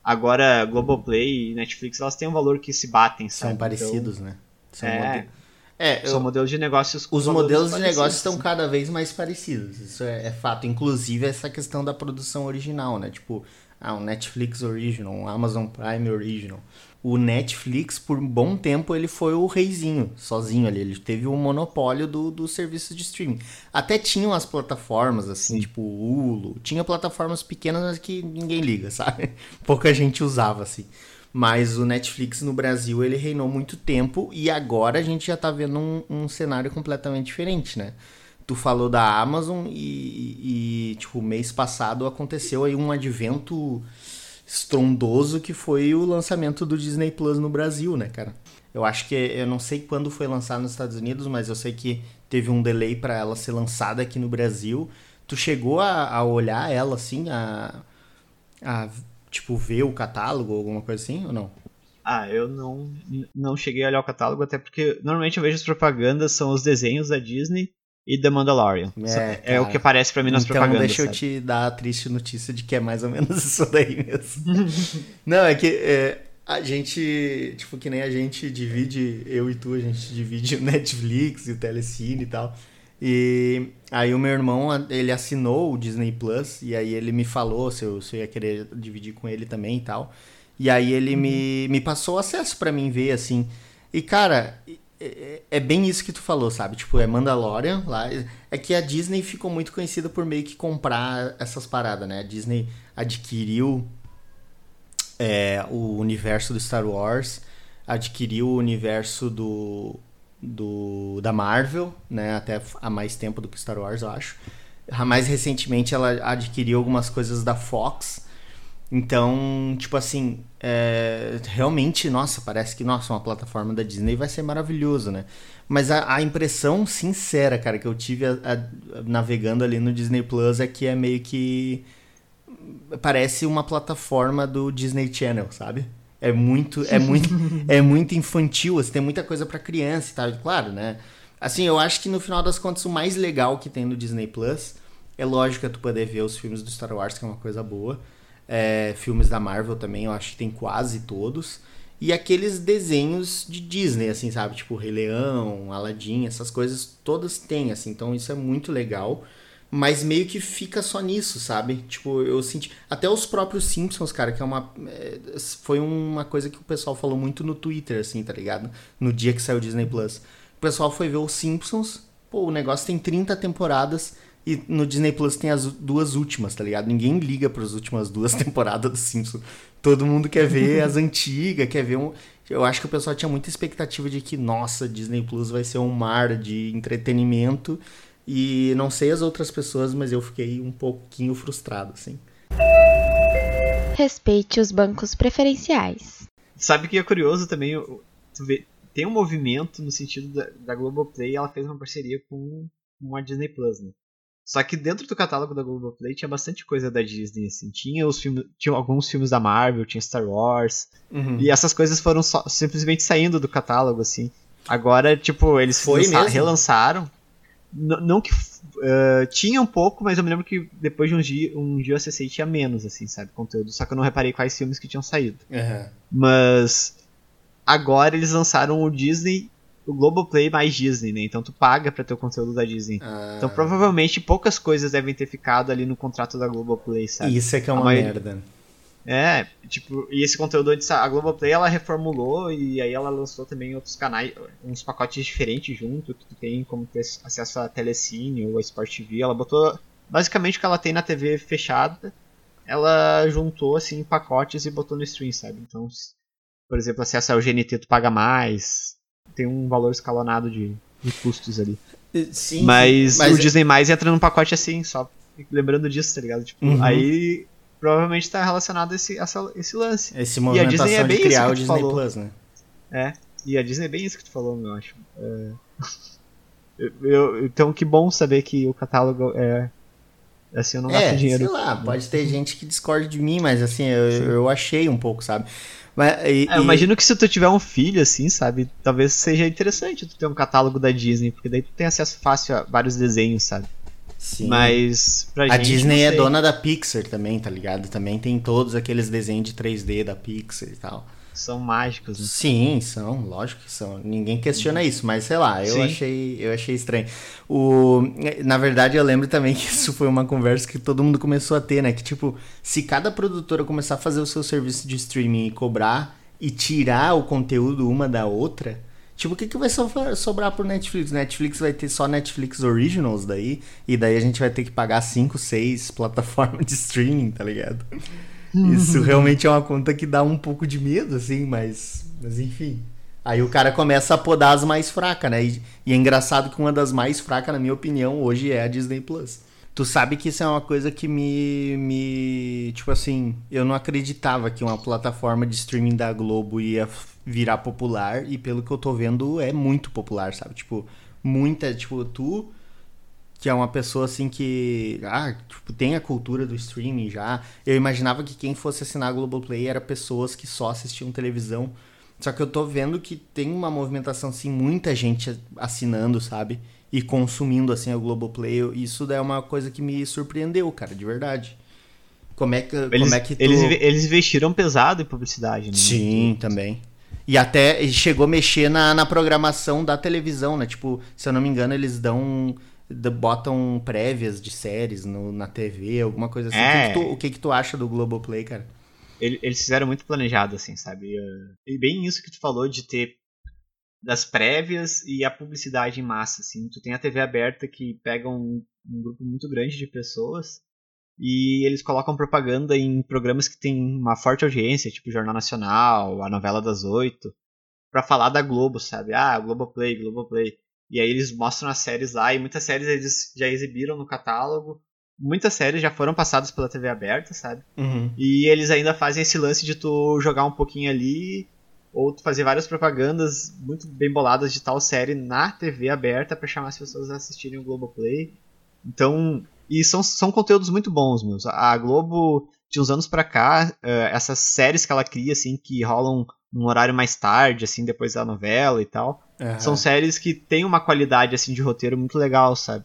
Agora, Globoplay e Netflix, elas têm um valor que se batem, sabe? São parecidos, então, né? São é, é, são modelos de negócios. Os modelos de negócios estão cada vez mais parecidos. Isso é, é, fato. Inclusive essa questão da produção original, né? Tipo, ah, um Netflix Original, um Amazon Prime Original. O Netflix, por um bom tempo, ele foi o reizinho, sozinho ali. Ele teve o monopólio do, do serviço de streaming. Até tinham as plataformas, assim, Sim. tipo o Hulu. Tinha plataformas pequenas, mas que ninguém liga, sabe? Pouca gente usava, assim. Mas o Netflix no Brasil ele reinou muito tempo e agora a gente já tá vendo um, um cenário completamente diferente, né? Tu falou da Amazon e, e, tipo, mês passado aconteceu aí um advento estrondoso que foi o lançamento do Disney Plus no Brasil, né, cara? Eu acho que eu não sei quando foi lançado nos Estados Unidos, mas eu sei que teve um delay para ela ser lançada aqui no Brasil. Tu chegou a, a olhar ela assim, a, a tipo, ver o catálogo alguma coisa assim, ou não? Ah, eu não, não cheguei a olhar o catálogo, até porque normalmente eu vejo as propagandas, são os desenhos da Disney e The Mandalorian. É, é o que aparece para mim nas então propagandas. Então deixa sabe? eu te dar a triste notícia de que é mais ou menos isso daí mesmo. não, é que é, a gente, tipo, que nem a gente divide, eu e tu, a gente divide o Netflix e o Telecine e tal. E aí o meu irmão, ele assinou o Disney Plus, e aí ele me falou se eu, se eu ia querer dividir com ele também e tal. E aí ele me, me passou acesso para mim ver, assim. E, cara, é, é, bem isso que tu falou, sabe? Tipo, é Mandalorian lá. É que a Disney ficou muito conhecida por meio que comprar essas paradas, né? A Disney adquiriu é, o universo do Star Wars, adquiriu o universo do do, da Marvel, né? Até há mais tempo do que Star Wars, eu acho. Mais recentemente ela adquiriu algumas coisas da Fox. Então, tipo assim, é, realmente, nossa, parece que, nossa, uma plataforma da Disney vai ser maravilhoso, né? Mas a, a impressão sincera, cara, que eu tive a, a, navegando ali no Disney Plus é que é meio que. Parece uma plataforma do Disney Channel, sabe? É muito, é muito, é muito infantil, assim, tem muita coisa para criança e tal, claro, né? Assim, eu acho que no final das contas o mais legal que tem no Disney Plus é lógico que tu poder ver os filmes do Star Wars, que é uma coisa boa. É, filmes da Marvel também, eu acho que tem quase todos. E aqueles desenhos de Disney, assim, sabe? Tipo Rei Leão, Aladdin, essas coisas todas têm, assim. Então isso é muito legal mas meio que fica só nisso, sabe? Tipo, eu senti. Até os próprios Simpsons, cara, que é uma. É, foi uma coisa que o pessoal falou muito no Twitter, assim, tá ligado? No dia que saiu o Disney Plus. O pessoal foi ver os Simpsons, pô, o negócio tem 30 temporadas e no Disney Plus tem as duas últimas, tá ligado? Ninguém liga para as últimas duas temporadas do Simpsons. Todo mundo quer ver as antigas, quer ver um. Eu acho que o pessoal tinha muita expectativa de que, nossa, Disney Plus vai ser um mar de entretenimento e não sei as outras pessoas, mas eu fiquei um pouquinho frustrado, assim. Respeite os bancos preferenciais. Sabe que é curioso também, tu vê, tem um movimento no sentido da, da Globoplay, ela fez uma parceria com, com a Disney Plus, né? Só que dentro do catálogo da Globoplay tinha bastante coisa da Disney, assim. Tinha os filmes, tinha alguns filmes da Marvel, tinha Star Wars. Uhum. E essas coisas foram só, simplesmente saindo do catálogo, assim. Agora, tipo, eles Foi relançaram não que uh, tinha um pouco, mas eu me lembro que depois de um dia, um dia eu acessei tinha menos, assim, sabe, conteúdo. Só que eu não reparei quais filmes que tinham saído. Uhum. Mas agora eles lançaram o Disney, o Globoplay mais Disney, né? Então tu paga pra ter o conteúdo da Disney. Ah. Então provavelmente poucas coisas devem ter ficado ali no contrato da Globoplay, sabe? Isso é que é uma maioria... merda. É, tipo, e esse conteúdo antes, a Globoplay ela reformulou e aí ela lançou também outros canais, uns pacotes diferentes junto, que tem como ter acesso a Telecine ou a Sport TV. Ela botou basicamente o que ela tem na TV fechada ela juntou assim pacotes e botou no stream, sabe? Então, por exemplo, acesso ao GNT tu paga mais, tem um valor escalonado de, de custos ali. Sim, mas, sim, mas o Disney Mais entra num pacote assim, só lembrando disso, tá ligado? Tipo, Uhum. aí provavelmente tá relacionado a esse, essa- esse lance. esse E a movimentação Disney é bem de criar isso o que tu Disney falou. Plus, né? É. E a Disney é bem isso que tu falou, eu acho. É. Eu- eu- então que bom saber que o catálogo é. Assim, eu não gasto É, dinheiro. sei lá, pode ter gente que discorde de mim, mas assim, eu, eu achei um pouco, sabe? Mas, e, É, eu e- imagino que se tu tiver um filho, assim, sabe? Talvez seja interessante tu ter um catálogo da Disney, porque daí tu tem acesso fácil a vários desenhos, sabe? Sim. Mas pra A gente. Disney é dona da Pixar também, tá ligado? Também tem todos aqueles desenhos de 3D da Pixar e tal. São mágicos, né? Sim, são, lógico que são. Ninguém questiona isso, mas sei lá, eu Sim. achei, eu achei estranho. O, na verdade, eu lembro também que isso foi uma conversa que todo mundo começou a ter, né? Que tipo, se cada produtora começar a fazer o seu serviço de streaming e cobrar e tirar o conteúdo uma da outra, tipo, o que, que vai sobrar, sobrar pro Netflix? Netflix vai ter só Netflix Originals daí, e daí a gente vai ter que pagar 5, 6 plataformas de streaming, tá ligado? Isso realmente é uma conta que dá um pouco de medo, assim, mas, mas enfim. Aí o cara começa a podar as mais fracas, né? E, e é engraçado que uma das mais fracas, na minha opinião, hoje é a Disney Plus. Tu sabe que isso é uma coisa que me, me. Tipo assim, eu não acreditava que uma plataforma de streaming da Globo ia virar popular, e pelo que eu tô vendo, é muito popular, sabe? Tipo, muita. Tipo, tu que é uma pessoa assim que ah, tipo, tem a cultura do streaming já. Eu imaginava que quem fosse assinar a Globoplay era pessoas que só assistiam televisão. Só que eu tô vendo que tem uma movimentação assim, muita gente assinando, sabe? E consumindo assim a Globoplay. Isso daí é uma coisa que me surpreendeu, cara, de verdade. Como é que Eles, como é que tu... eles, eles investiram pesado em publicidade, né? Sim, também. E até chegou a mexer na, na programação da televisão, né? Tipo, se eu não me engano, eles dão. D- botam prévias de séries no- na TV, alguma coisa assim. É. O, que, que tu, o que que tu acha do Globoplay, cara? Ele- Eles fizeram muito planejado, assim, sabe? Eh, E bem isso que tu falou de ter das prévias e a publicidade em massa, assim. Tu tem a TV aberta que pega um, um grupo muito grande de pessoas e eles colocam propaganda em programas que tem uma forte audiência, tipo Jornal Nacional, a novela das oito, pra falar da Globo, sabe? Ah, Globoplay, Globoplay. E aí eles mostram as séries lá e muitas séries eles já exibiram no catálogo. Muitas séries já foram passadas pela TV aberta, sabe? E eles ainda fazem esse lance de tu jogar um pouquinho ali, ou tu fazer várias propagandas muito bem boladas de tal série na TV aberta pra chamar as pessoas a assistirem o Globoplay. Então, e são, são conteúdos muito bons, meus. A Globo, de uns anos pra cá, eh, essas séries que ela cria, assim, que rolam num horário mais tarde, assim, depois da novela e tal, Aham. são séries que têm uma qualidade, assim, de roteiro muito legal, sabe?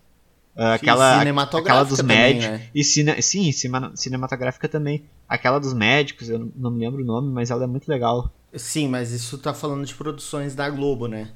Ah, aquela, aquela dos também, médicos. né? E cine, sim, cinematográfica também. Aquela dos médicos, eu não- não me lembro o nome, mas ela é muito legal. Sim, mas isso tá falando de produções da Globo, né?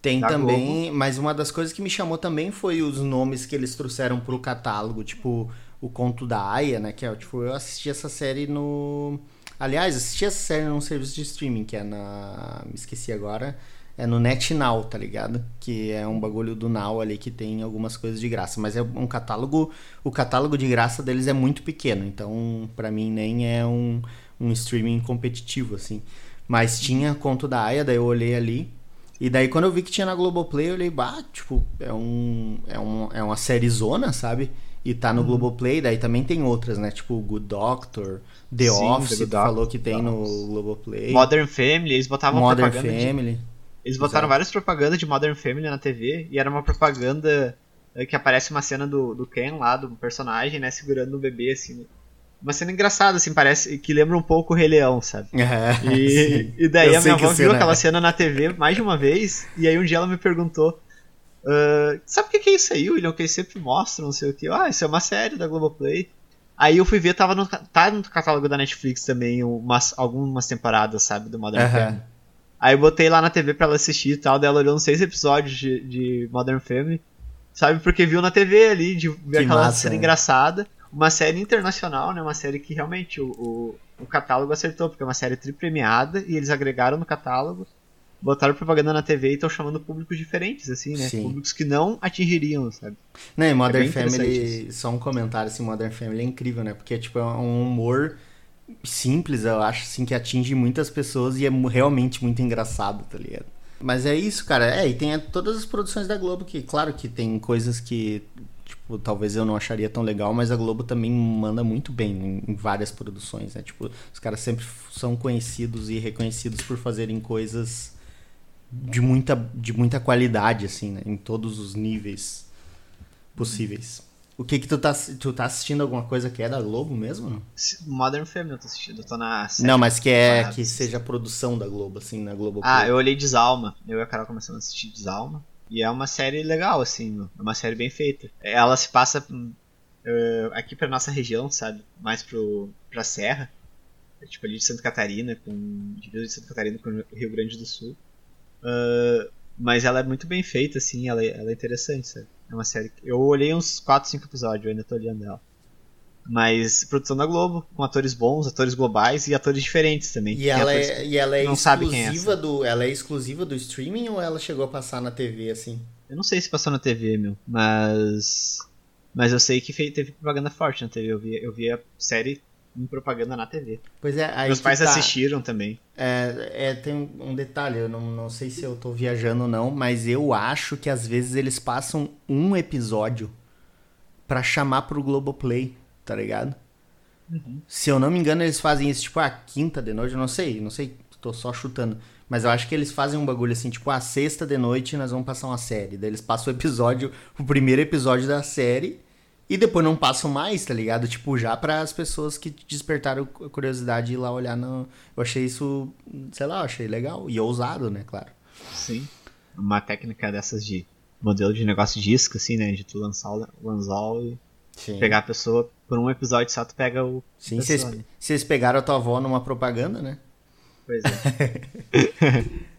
Tem Da também, mas uma das coisas que me chamou também foi os nomes que eles trouxeram pro catálogo, tipo o Conto da Aya, né? Que é, tipo, eu assisti essa série no. Aliás, assisti essa série num serviço de streaming, que é na. Me esqueci agora. É no NetNow, tá ligado? Que é um bagulho do Now ali que tem algumas coisas de graça. Mas é um catálogo. O catálogo de graça deles é muito pequeno. Então, pra mim, nem é um, um streaming competitivo, assim. Mas tinha conto da Aya, daí eu olhei ali. E daí quando eu vi que tinha na Globoplay, eu olhei, bah, tipo, é um. É, um, é uma série zona, sabe? E tá no Uhum. Globoplay, daí também tem outras, né? Tipo Good Doctor, The Sim, Office, The falou Doctor, que tem no Globoplay. Modern Family, eles botavam Modern propaganda de- Family. Eles botaram Exato. várias propagandas de Modern Family na TV e era uma propaganda eh, que aparece uma cena do, do Ken lá, do personagem, né, segurando um bebê, assim. Uma cena engraçada, assim, parece que lembra um pouco o Rei Leão, sabe? É, E, e daí Eu a minha avó viu cena aquela é. cena na TV mais de uma vez, e aí um dia ela me perguntou: "Ah, Sabe o que que é isso aí, William? Que eles sempre mostram, não sei o que. Ah, isso é uma série da Globoplay. Aí eu fui ver, tava no, tá no catálogo da Netflix também, umas, algumas temporadas, sabe, do Modern. Family. Aí eu botei lá na TV pra ela assistir e tal, daí ela olhou uns seis episódios de, de Modern Family, sabe, porque viu na TV ali, de ver Que aquela massa, cena né? engraçada. Uma série internacional, né, uma série que realmente o, o, o catálogo acertou, porque é uma série tripremiada e eles agregaram no catálogo. botaram propaganda na TV e estão chamando públicos diferentes, assim, né? Sim. Públicos que não atingiriam, sabe? Não, e Modern interessante Family, só um comentário assim, Modern Family é incrível, né? Porque tipo, é um humor simples, eu acho, assim, que atinge muitas pessoas e é realmente muito engraçado, tá ligado? Mas é isso, cara. É, e tem todas as produções da Globo que, claro que tem coisas que, tipo, talvez eu não acharia tão legal, mas a Globo também manda muito bem em, várias produções, né? Tipo, os caras sempre são conhecidos e reconhecidos por fazerem coisas de muita, de muita qualidade, assim, né? Em todos os níveis possíveis. O que que tu tá, tu tá assistindo alguma coisa que é da Globo mesmo? Modern Family eu tô assistindo, eu tô na série. não mas que é que seja produção da Globo, assim, na Globo. Ah, eu olhei Desalma. Eu e a Carol começamos a assistir Desalma. E é uma série legal, assim, é uma série bem feita. Ela se passa eh, aqui pra nossa região, sabe? Mais pro, pra Serra. É, tipo ali de Santa Catarina, com. Divisa de Santa Catarina com o Rio Grande do Sul. Ah, mas ela é muito bem feita, assim, ela, é- ela é interessante, sabe? É uma série. que- Eu olhei uns 4, 5 episódios, eu ainda tô olhando ela. Mas produção da Globo, com atores bons, atores globais e atores diferentes também. E ela é, e ela é não sabe quem é exclusiva do, ela é exclusiva do streaming ou ela chegou a passar na TV assim? Eu não sei se passou na TV, meu, mas. Mas eu sei que teve propaganda forte na TV. Eu vi, eu vi a série em propaganda na TV. Pois é, aí Meus pais tá. assistiram também. É, é, tem um detalhe, eu não, não sei se eu tô viajando ou não, mas eu acho que às vezes eles passam um episódio pra chamar pro Globoplay, tá ligado? Se eu não me engano, eles fazem isso, tipo, a quinta de noite, eu não sei, não sei, tô só chutando. Mas eu acho que eles fazem um bagulho assim, tipo, a sexta de noite nós vamos passar uma série. Daí eles passam o episódio, o primeiro episódio da série, e depois não passam mais, tá ligado? Tipo, já para as pessoas que despertaram a curiosidade de ir lá olhar no. Eu achei isso, sei lá, eu achei legal. E ousado, né, claro. Sim. Uma técnica dessas de modelo de negócio de isca, assim, né? De tu lançar o anzol e Sim. pegar a pessoa por um episódio só, tu pega o. Sim, vocês pegaram a tua avó numa propaganda, né? Pois é.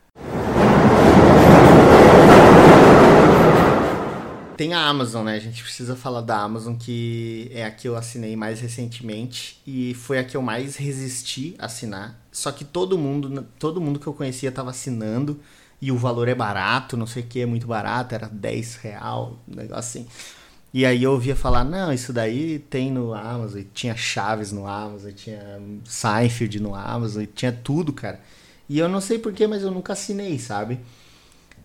Tem a Amazon, né? A gente precisa falar da Amazon, que é a que eu assinei mais recentemente e foi a que eu mais resisti a assinar. Só que todo mundo, todo mundo que eu conhecia tava assinando e o valor é barato, não sei o que, é muito barato, era 10 real, um negócio assim. E aí eu ouvia falar, não, isso daí tem no Amazon, e tinha Chaves no Amazon, e tinha Seinfeld no Amazon, e tinha tudo, cara. E eu não sei porquê, mas eu nunca assinei, sabe?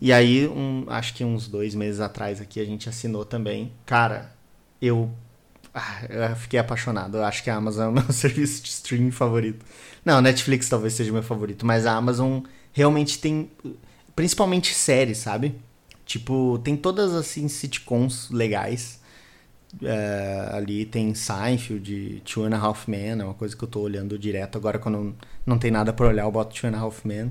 E aí, um, acho que uns dois meses atrás aqui, a gente assinou também. Cara, eu, ah, eu fiquei apaixonado. Eu acho que a Amazon é o meu serviço de streaming favorito. Não, Netflix talvez seja o meu favorito, mas a Amazon realmente tem, principalmente séries, sabe? Tipo, tem todas, assim, sitcoms legais. É, ali tem Seinfeld, Two and a Half Men, é uma coisa que eu tô olhando direto. Agora, quando não tem nada pra olhar, eu boto Two and a Half Men.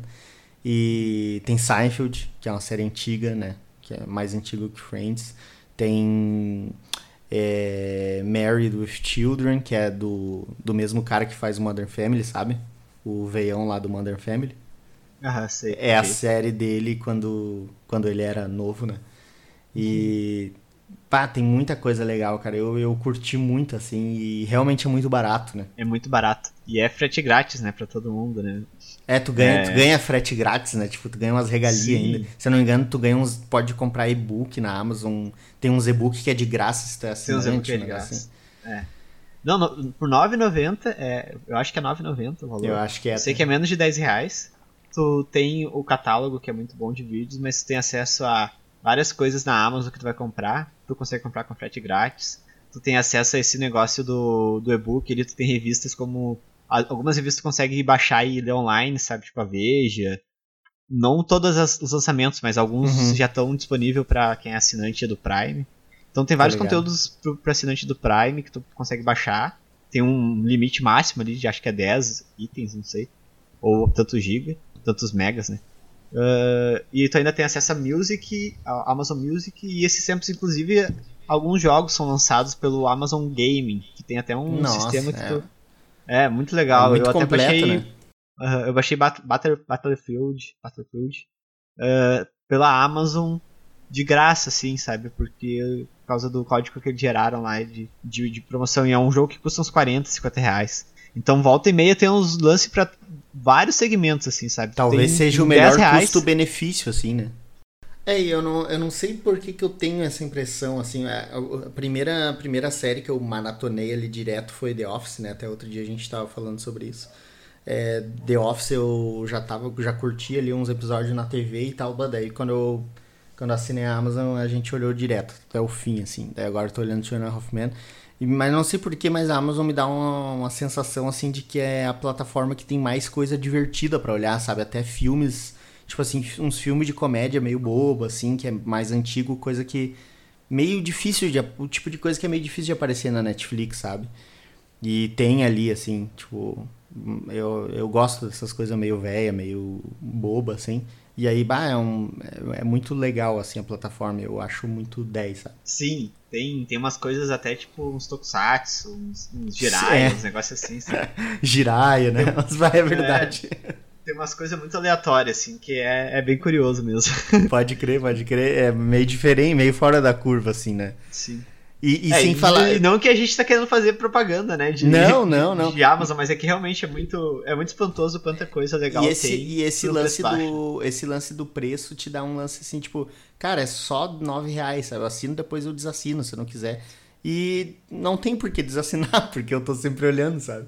E tem Seinfeld, que é uma série antiga, né? Que é mais antiga que Friends. Tem é, Married with Children, que é do, do mesmo cara que faz o Modern Family, sabe? O veião lá do Modern Family. Ah, sei. É a série dele quando, quando ele era novo, né? E. Pá, tem muita coisa legal, cara. Eu, eu curti muito, assim, e realmente é muito barato, né? É muito barato. E é frete grátis, né, pra todo mundo, né? É, tu ganha, É. tu ganha frete grátis, né? Tipo, tu ganha umas regalias Sim. ainda. Se eu não me engano, tu ganha uns. Pode comprar e-book na Amazon. Tem uns e-book que é de graça se tu é Tem uns negócio graça. assim. É. Não, no, por 9,90, é, eu acho que é 9,90 o valor. Eu acho que é. Eu sei que é menos de 10 reais. Tu tem o catálogo, que é muito bom de vídeos, mas tu tem acesso a várias coisas na Amazon que tu vai comprar. Tu consegue comprar com frete grátis. Tu tem acesso a esse negócio do, do e-book, ali tu tem revistas como. Algumas revistas tu consegue baixar e ler online, sabe? Tipo a Veja. Não todos os lançamentos, mas alguns Uhum. já estão disponíveis para quem é assinante do Prime. Então tem vários ligado. conteúdos pro, pro assinante do Prime que tu consegue baixar. Tem um limite máximo ali de acho que é 10 itens, não sei. Ou tantos giga, tantos megas, né? Ah, e tu ainda tem acesso a Music, a Amazon Music, e esses tempos, inclusive, alguns jogos são lançados pelo Amazon Gaming, que tem até um Nossa, sistema que é. tu. É, muito legal. É muito eu até completo, baixei. né? Aham, eu baixei Bat- Battle- Battlefield, Battlefield ah, pela Amazon de graça, assim, sabe? Porque por causa do código que eles geraram lá de, de, de promoção. E é um jogo que custa uns 40, 50 reais. Então volta e meia tem uns lances pra vários segmentos, assim, sabe? Talvez Tem seja o 10 melhor custo-benefício, assim, né? É, e eu não, eu não sei por que, que eu tenho essa impressão, assim, a, a primeira, a primeira série que eu maratonei ali direto foi The Office, né? Até outro dia a gente tava falando sobre isso. É, The Office eu já tava, já curti ali uns episódios na TV e tal, mas daí quando eu quando assinei a Amazon a gente olhou direto até o fim, assim. Daí agora eu tô olhando Two and a Half Men. Mas não sei porquê, mas a Amazon me dá uma, uma sensação, assim, de que é a plataforma que tem mais coisa divertida pra olhar, sabe? Até filmes, tipo assim, uns filmes de comédia meio bobo, assim, que é mais antigo, coisa que meio difícil de... O tipo de coisa que é meio difícil de aparecer na Netflix, sabe? E tem ali, assim, tipo... Eu, eu gosto dessas coisas meio velha, meio boba, assim. E aí, bah, é, um, é, é muito legal, assim, a plataforma. Eu acho muito 10, sabe? Sim, tem, tem umas coisas até tipo uns tokusatsu, uns, uns jirai, É. uns negócios assim, sabe? Jiraya, né? Mas vai, é verdade. Tem umas coisas muito aleatórias, assim, que é, é bem curioso mesmo. Pode crer, pode crer. É meio diferente, meio fora da curva, assim, né? Sim. E, e É, sem falar. e não que a gente tá querendo fazer propaganda, né? De, Não, não, não. De Amazon, mas é que realmente é muito, é muito espantoso quanta coisa legal E esse, tem. e esse lance do esse lance do preço te dá um lance assim, tipo, cara, é só nove reais, sabe? Eu assino, depois eu desassino, se eu não quiser. E não tem por que desassinar, porque eu tô sempre olhando, sabe?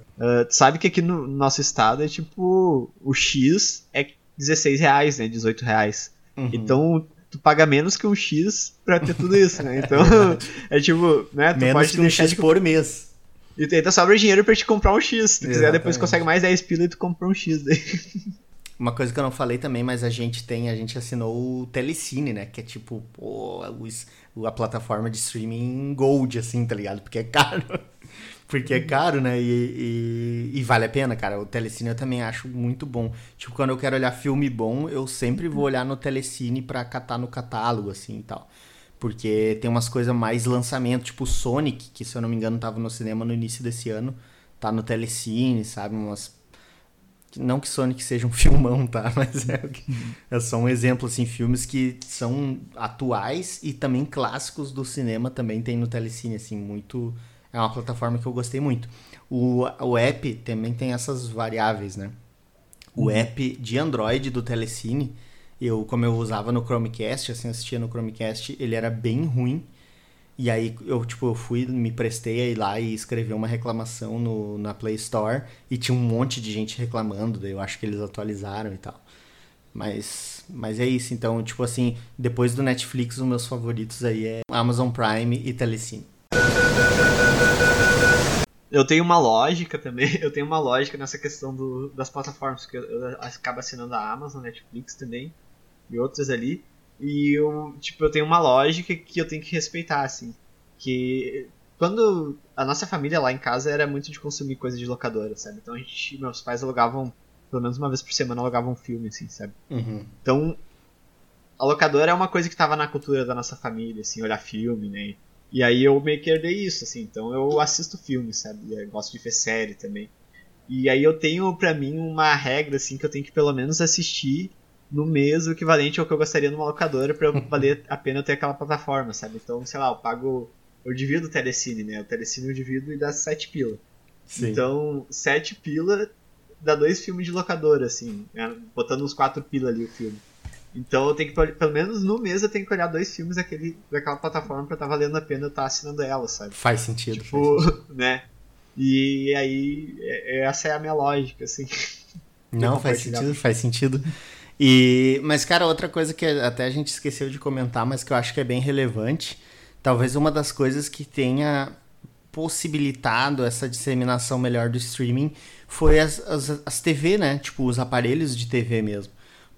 Tu sabe que aqui no nosso estado é tipo. O X é 16 reais, né? 18 reais. Uhum. Então tu paga menos que um X pra ter tudo isso, né? Então é tipo, né? Tu Menos pode que um X de... por mês. E tu ainda sobra dinheiro pra te comprar um X. Se tu quiser, depois Exatamente. consegue mais 10 pila e tu compra um X daí. Uma coisa que eu não falei também, mas a gente tem, a gente assinou o Telecine, né? Que é tipo, pô, a plataforma de streaming Gold, assim, tá ligado? Porque é caro. Porque é caro, né? E, e, e vale a pena, cara. O Telecine eu também acho muito bom. Tipo, quando eu quero olhar filme bom, eu sempre vou olhar no Telecine pra catar no catálogo, assim e tal. Porque tem umas coisas mais lançamento, tipo Sonic, que se eu não me engano tava no cinema no início desse ano. Tá no Telecine, sabe? Umas não que Sonic seja um filmão, tá? Mas é, é só um exemplo, assim, filmes que são atuais e também clássicos do cinema também tem no Telecine, assim, muito... É uma plataforma que eu gostei muito. O, o app também tem essas variáveis, né? O app de Android do Telecine, eu, como eu usava no Chromecast, assim, assistia no Chromecast, ele era bem ruim. E aí eu, tipo, eu fui, me prestei a ir lá e escrever uma reclamação no, na Play Store e tinha um monte de gente reclamando, daí eu acho que eles atualizaram e tal. Mas, mas é isso, então, tipo assim, depois do Netflix, os meus favoritos aí é Amazon Prime e Telecine. Eu tenho uma lógica também, eu tenho uma lógica nessa questão do, das plataformas, porque eu, eu acabo assinando a Amazon, Netflix também, e outras ali, e eu, tipo, eu tenho uma lógica que eu tenho que respeitar, assim, que quando a nossa família lá em casa era muito de consumir coisa de locadora, sabe, então a gente, meus pais alugavam, pelo menos uma vez por semana, alugavam um filme, assim, sabe, Uhum. então, a locadora é uma coisa que tava na cultura da nossa família, assim, olhar filme, né? E aí eu meio que herdei isso, assim. Então eu assisto filmes, sabe? Eu gosto de ver série também. E aí eu tenho pra mim uma regra, assim, que eu tenho que pelo menos assistir no mês o equivalente ao que eu gostaria numa locadora pra eu valer a pena eu ter aquela plataforma, sabe? Então, sei lá, eu pago. Eu divido o Telecine, né? O Telecine eu divido e dá 7 pila. Sim. Então, 7 pila dá dois filmes de locadora, assim, né? botando uns 4 pila ali o filme. Então eu tenho que, pelo menos no mês, eu tenho que olhar dois filmes daquele, daquela plataforma pra tá valendo a pena eu estar assinando ela, sabe? Faz sentido. faz Tipo, né? E aí, é- essa é a minha lógica, assim. Não, faz sentido, faz sentido. E, mas, cara, outra coisa que até a gente esqueceu de comentar, mas que eu acho que é bem relevante, talvez uma das coisas que tenha possibilitado essa disseminação melhor do streaming foi as, as, as TV, né? Tipo, os aparelhos de TV mesmo.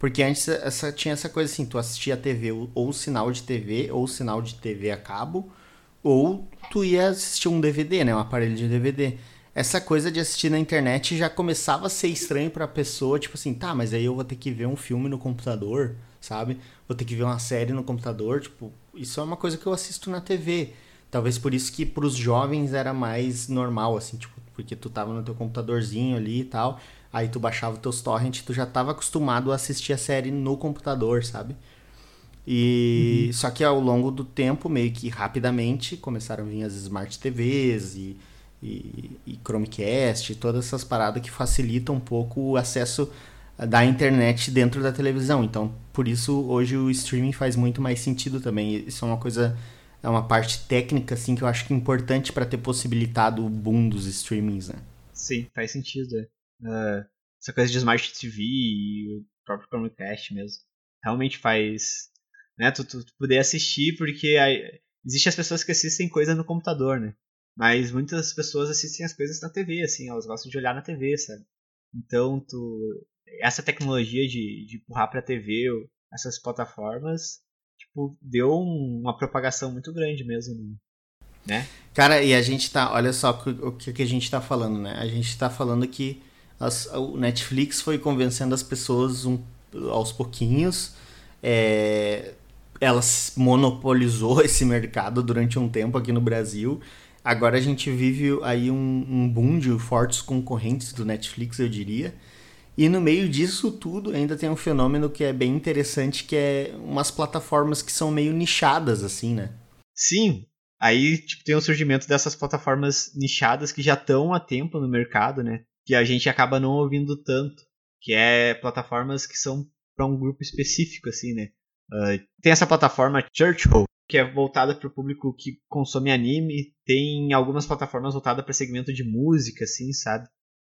Porque antes essa, tinha essa coisa assim, tu assistia a TV ou, sinal de TV, ou sinal de TV a cabo, ou tu ia assistir um DVD, né? Um aparelho de DVD. Essa coisa de assistir na internet já começava a ser estranho pra pessoa, tipo assim, tá, mas aí eu vou ter que ver um filme no computador, sabe? Vou ter que ver uma série no computador, tipo, isso é uma coisa que eu assisto na TV. Talvez por isso que pros jovens era mais normal, assim, tipo, porque tu tava no teu computadorzinho ali e tal, aí tu baixava os teus torrents, tu já tava acostumado a assistir a série no computador, sabe? E só que ao longo do tempo, meio que rapidamente, começaram a vir as smart TVs e, e, e Chromecast, todas essas paradas que facilitam um pouco o acesso da internet dentro da televisão. Então, por isso hoje o streaming faz muito mais sentido também. Isso é uma coisa, é uma parte técnica assim que eu acho que é importante para ter possibilitado o boom dos streamings, né? Sim, faz sentido. Uh, essa coisa de Smart TV e o próprio Chromecast mesmo. Realmente faz. Né, tu, tu, tu poder assistir, porque aí, existe as pessoas que assistem coisa no computador, né? Mas muitas pessoas assistem as coisas na TV, assim, elas gostam de olhar na TV, sabe? Então, tu, essa tecnologia de, de empurrar pra TV essas plataformas, tipo, deu uma propagação muito grande mesmo, né? Cara, e a gente tá, olha só o que, que a gente tá falando, né? A gente tá falando que as, o Netflix foi convencendo as pessoas um, aos pouquinhos, é, ela monopolizou esse mercado durante um tempo aqui no Brasil, Agora a gente vive aí um, um boom de fortes concorrentes do Netflix, eu diria. E no meio disso tudo ainda tem um fenômeno que é bem interessante, que é umas plataformas que são meio nichadas, assim, né? Sim. Aí tipo, tem o surgimento dessas plataformas nichadas que já estão há tempo no mercado, né? Que a gente acaba não ouvindo tanto. Que é plataformas que são para um grupo específico, assim, né? Uh, tem essa plataforma Churchill, que é voltada para o público que consome anime. Tem algumas plataformas voltadas para segmento de música, assim, sabe?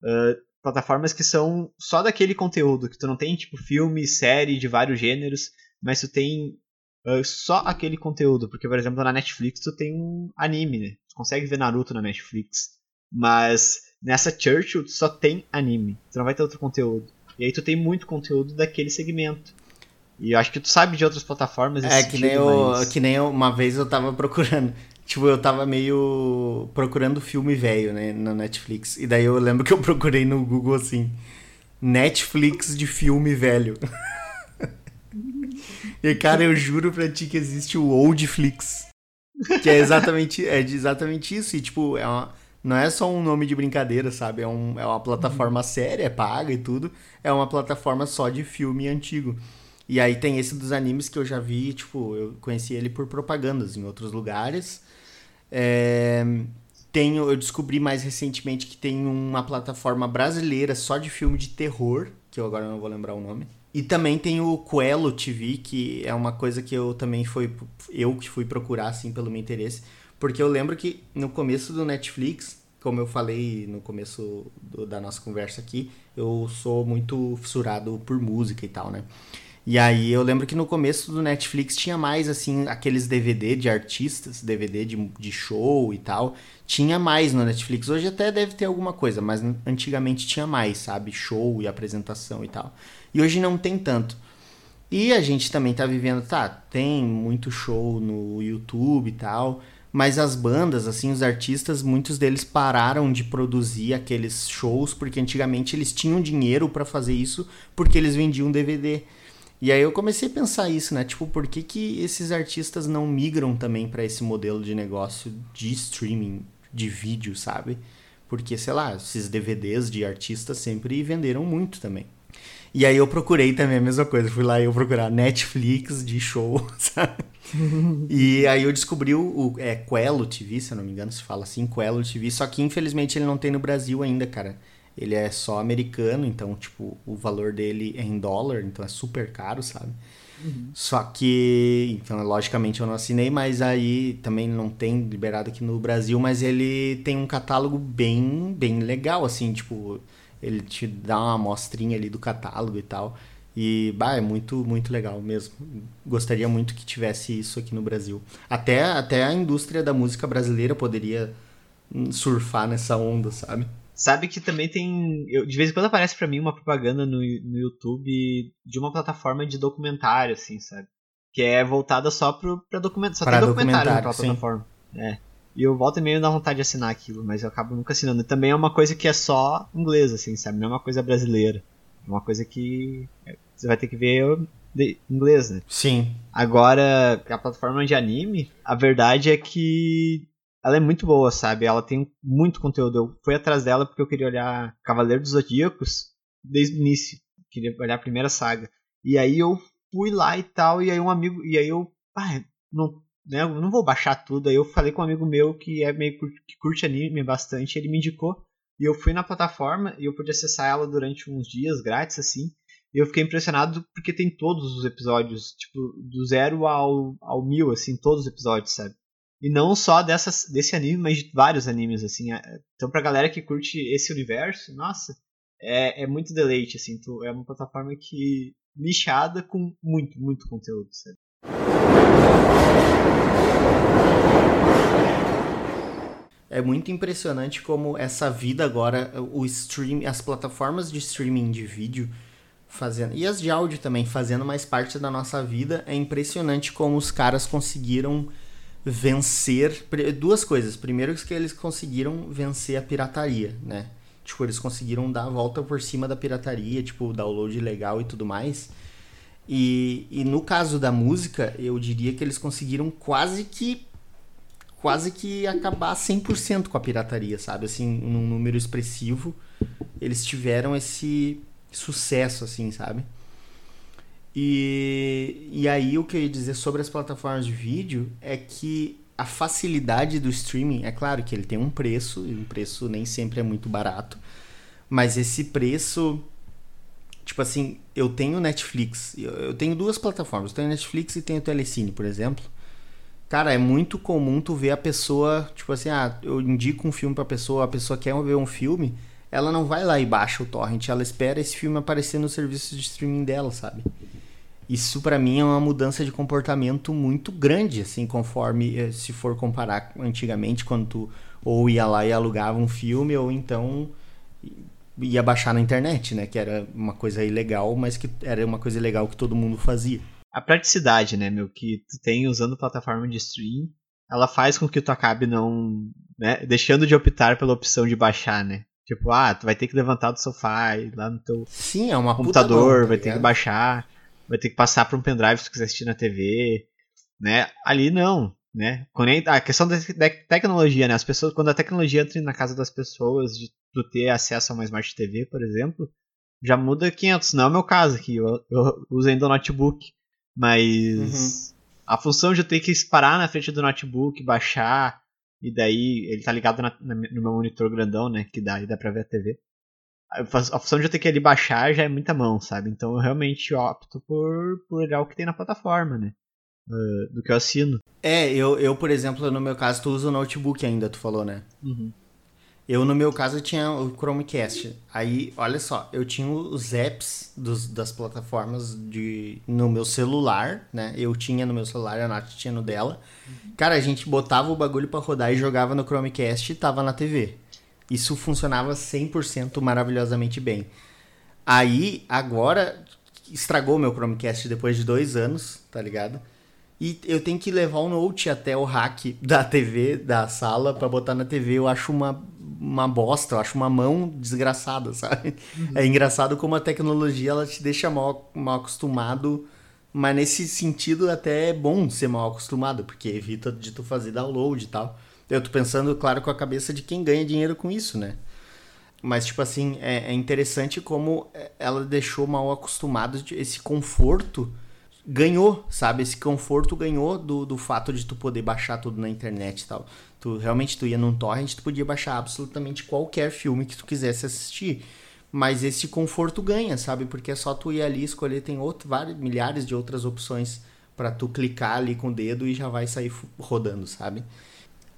Uh, plataformas que são só daquele conteúdo, que tu não tem, tipo, filme, série de vários gêneros, mas tu tem uh, só aquele conteúdo. Porque, por exemplo, na Netflix tu tem um anime, né? Tu consegue ver Naruto na Netflix. Mas nessa Churchill tu só tem anime. Tu não vai ter outro conteúdo. E aí tu tem muito conteúdo daquele segmento. E eu acho que tu sabe de outras plataformas. É, que, nem eu, mas... que nem uma vez eu tava procurando. Tipo, eu tava meio procurando filme velho, né, na Netflix. E daí eu lembro que eu procurei no Google assim: Netflix de filme velho. e cara, eu juro pra ti que existe o Oldflix. Que é exatamente, é exatamente isso. E tipo, é uma, não é só um nome de brincadeira, sabe? É, um, é uma plataforma séria, é paga e tudo. É uma plataforma só de filme antigo. E aí tem esse dos animes que eu já vi, tipo, eu conheci ele por propagandas em outros lugares. É, tenho, eu descobri mais recentemente que tem uma plataforma brasileira só de filme de terror, que eu agora não vou lembrar o nome. E também tem o Coelho TV, que é uma coisa que eu também fui eu que fui procurar assim pelo meu interesse, porque eu lembro que no começo do Netflix, como eu falei no começo do, da nossa conversa aqui, eu sou muito fissurado por música e tal, né? E aí eu lembro que no começo do Netflix tinha mais, assim, aqueles DVD de artistas, DVD de, de show e tal. Tinha mais no Netflix. Hoje até deve ter alguma coisa, mas antigamente tinha mais, sabe? Show e apresentação e tal. E hoje não tem tanto. E a gente também tá vivendo, tá, tem muito show no YouTube e tal, mas as bandas, assim, os artistas, muitos deles pararam de produzir aqueles shows porque antigamente eles tinham dinheiro para fazer isso porque eles vendiam DVD. E aí eu comecei a pensar isso, né? Tipo, por que, que esses artistas não migram também para esse modelo de negócio de streaming de vídeo, sabe? Porque, sei lá, esses DVDs de artistas sempre venderam muito também. E aí eu procurei também a mesma coisa. Fui lá e eu procurar Netflix de show, sabe? e aí eu descobri o, é, Quello TV, se eu não me engano se fala assim, Quello TV. Só que infelizmente ele não tem no Brasil ainda, cara. Ele é só americano, então, tipo, o valor dele é em dólar, então é super caro, sabe? Uhum. Só que, então, logicamente eu não assinei, mas aí também não tem liberado aqui no Brasil, mas ele tem um catálogo bem, bem legal, assim, tipo, ele te dá uma amostrinha ali do catálogo e tal. E, bah, é muito, muito legal mesmo. Gostaria muito que tivesse isso aqui no Brasil. Até, até a indústria da música brasileira poderia surfar nessa onda, sabe? Sabe que também tem. Eu, de vez em quando aparece para mim uma propaganda no, no YouTube de uma plataforma de documentário, assim, sabe? Que é voltada só pro, pra documentário. Só pra tem documentário, naquela plataforma. É. E eu volto e meio dá vontade de assinar aquilo, mas eu acabo nunca assinando. E também é uma coisa que é só inglês, assim, sabe? Não é uma coisa brasileira. É uma coisa que é, você vai ter que ver de inglês, né? Sim. Agora, a plataforma de anime, a verdade é que ela é muito boa, sabe? Ela tem muito conteúdo. Eu fui atrás dela porque eu queria olhar Cavaleiro dos Zodíacos desde o início. Queria olhar a primeira saga. E aí eu fui lá e tal, e aí um amigo. E aí eu. Ah, não, né, eu não vou baixar tudo. Aí eu falei com um amigo meu que é meio que curte anime bastante, ele me indicou. E eu fui na plataforma e eu pude acessar ela durante uns dias grátis, assim. E eu fiquei impressionado porque tem todos os episódios, tipo, do zero ao, ao mil, assim, todos os episódios, sabe? E não só dessas, desse anime, mas de vários animes, assim. É, então pra galera que curte esse universo, nossa, é, é muito deleite, assim. Tu, é uma plataforma que nichada com muito, muito conteúdo? É muito impressionante como essa vida agora, o stream, as plataformas de streaming de vídeo fazendo e as de áudio também fazendo mais parte da nossa vida. É impressionante como os caras conseguiram vencer duas coisas. Primeiro que eles conseguiram vencer a pirataria, né? Tipo, eles conseguiram dar a volta por cima da pirataria, tipo, download legal e tudo mais. E, e no caso da música, eu diria que eles conseguiram quase que quase que acabar 100% com a pirataria, sabe? Assim, num número expressivo, eles tiveram esse sucesso, assim, sabe? E, e aí o que eu ia dizer sobre as plataformas de vídeo é que a facilidade do streaming, é claro que ele tem um preço, e um preço nem sempre é muito barato, mas esse preço, tipo assim, eu tenho Netflix, eu tenho duas plataformas, eu tenho Netflix e tenho Telecine, por exemplo, Cara, é muito comum tu ver a pessoa, tipo assim, ah, eu indico um filme pra pessoa, a pessoa quer ver um filme, ela não vai lá e baixa o torrent, ela espera esse filme aparecer no serviço de streaming dela, sabe? Isso para mim é uma mudança de comportamento muito grande, assim, conforme eh, se for comparar antigamente quando tu ou ia lá e alugava um filme ou então ia baixar na internet, né, que era uma coisa ilegal, mas que era uma coisa legal que todo mundo fazia a praticidade, né, meu, que tu tem usando plataforma de stream, ela faz com que tu acabe não, né, deixando de optar pela opção de baixar, né? Tipo, ah, tu vai ter que levantar do sofá e lá no teu Sim, é uma computador, tá vai ter que baixar, vai ter que passar para um pendrive se tu quiser assistir na TV, né? Ali não, né? A questão da tecnologia, né? As pessoas, quando a tecnologia entra na casa das pessoas, de tu ter acesso a uma Smart TV, por exemplo, já muda 500. Não é o meu caso aqui, eu, eu uso ainda o notebook. Mas uhum. a função de eu ter que parar na frente do notebook, baixar, e daí ele tá ligado na, na, no meu monitor grandão, né? Que dá, dá pra ver a TV. A, a função de eu ter que ali baixar já é muita mão, sabe? Então eu realmente opto por, por olhar o que tem na plataforma, né? Uh, do que eu assino. É, eu, eu, por exemplo, no meu caso, tu usa o notebook ainda, tu falou, né? Uhum. Eu, no meu caso, tinha o Chromecast. Aí, olha só, eu tinha os apps dos, das plataformas de, no meu celular, né? Eu tinha no meu celular, a Nath tinha no dela. Cara, a gente botava o bagulho para rodar e jogava no Chromecast e tava na TV. Isso funcionava 100% maravilhosamente bem. Aí, agora, estragou meu Chromecast depois de dois anos, tá ligado? E eu tenho que levar o Note até o rack da TV, da sala, para botar na TV. Eu acho uma uma bosta, eu acho uma mão desgraçada, sabe? Uhum. É engraçado como a tecnologia ela te deixa mal, mal acostumado, mas nesse sentido até é bom ser mal acostumado, porque evita de tu fazer download e tal. Eu tô pensando, claro, com a cabeça de quem ganha dinheiro com isso, né? Mas, tipo assim, é, é interessante como ela deixou mal acostumado esse conforto ganhou, sabe? Esse conforto ganhou do, do fato de tu poder baixar tudo na internet e tal. Tu realmente tu ia num torrent, tu podia baixar absolutamente qualquer filme que tu quisesse assistir. Mas esse conforto ganha, sabe? Porque é só tu ir ali escolher, tem outro, vários, milhares de outras opções para tu clicar ali com o dedo e já vai sair rodando, sabe?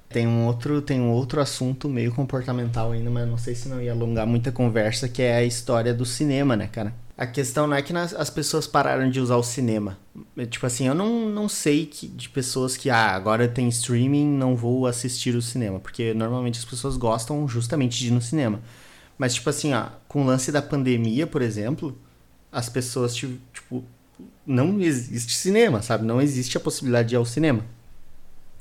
Tem um outro, tem um outro assunto meio comportamental ainda, mas não sei se não ia alongar muita conversa, que é a história do cinema, né, cara? A questão não é que as pessoas pararam de usar o cinema. É, tipo assim, eu não, não sei que, de pessoas que, ah, agora tem streaming, não vou assistir o cinema. Porque normalmente as pessoas gostam justamente de ir no cinema. Mas, tipo assim, ó, com o lance da pandemia, por exemplo, as pessoas, tipo, não existe cinema, sabe? Não existe a possibilidade de ir ao cinema.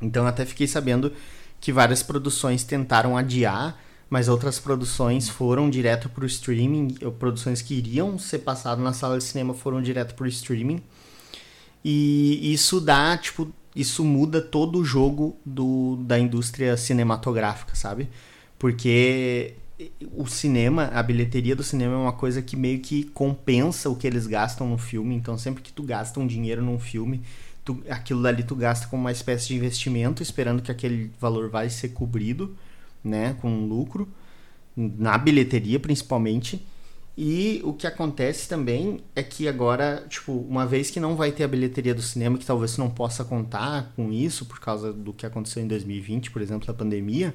Então, até fiquei sabendo que várias produções tentaram adiar mas outras produções foram direto para o streaming, produções que iriam ser passadas na sala de cinema foram direto para o streaming. E isso dá, tipo, isso muda todo o jogo do, da indústria cinematográfica, sabe? Porque o cinema, a bilheteria do cinema é uma coisa que meio que compensa o que eles gastam no filme. Então, sempre que tu gasta um dinheiro num filme, tu, aquilo dali tu gasta como uma espécie de investimento, esperando que aquele valor vai ser cobrido, né, com lucro, na bilheteria principalmente. E o que acontece também é que agora, tipo, uma vez que não vai ter a bilheteria do cinema, que talvez não possa contar com isso por causa do que aconteceu em 2020, por exemplo, da pandemia,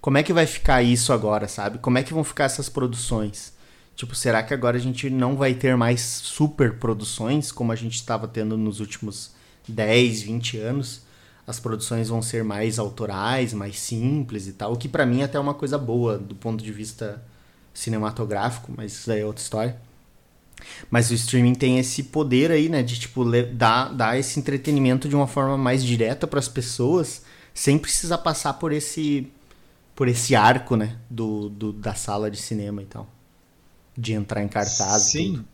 como é que vai ficar isso agora, sabe? Como é que vão ficar essas produções? Tipo, será que agora a gente não vai ter mais super produções como a gente estava tendo nos últimos 10, 20 anos? As produções vão ser mais autorais, mais simples e tal, o que para mim é até é uma coisa boa do ponto de vista cinematográfico, mas isso aí é outra história. Mas o streaming tem esse poder aí, né, de tipo dar, dar esse entretenimento de uma forma mais direta para as pessoas, sem precisar passar por esse por esse arco, né, do, do da sala de cinema e tal de entrar em cartaz Sim. e tudo.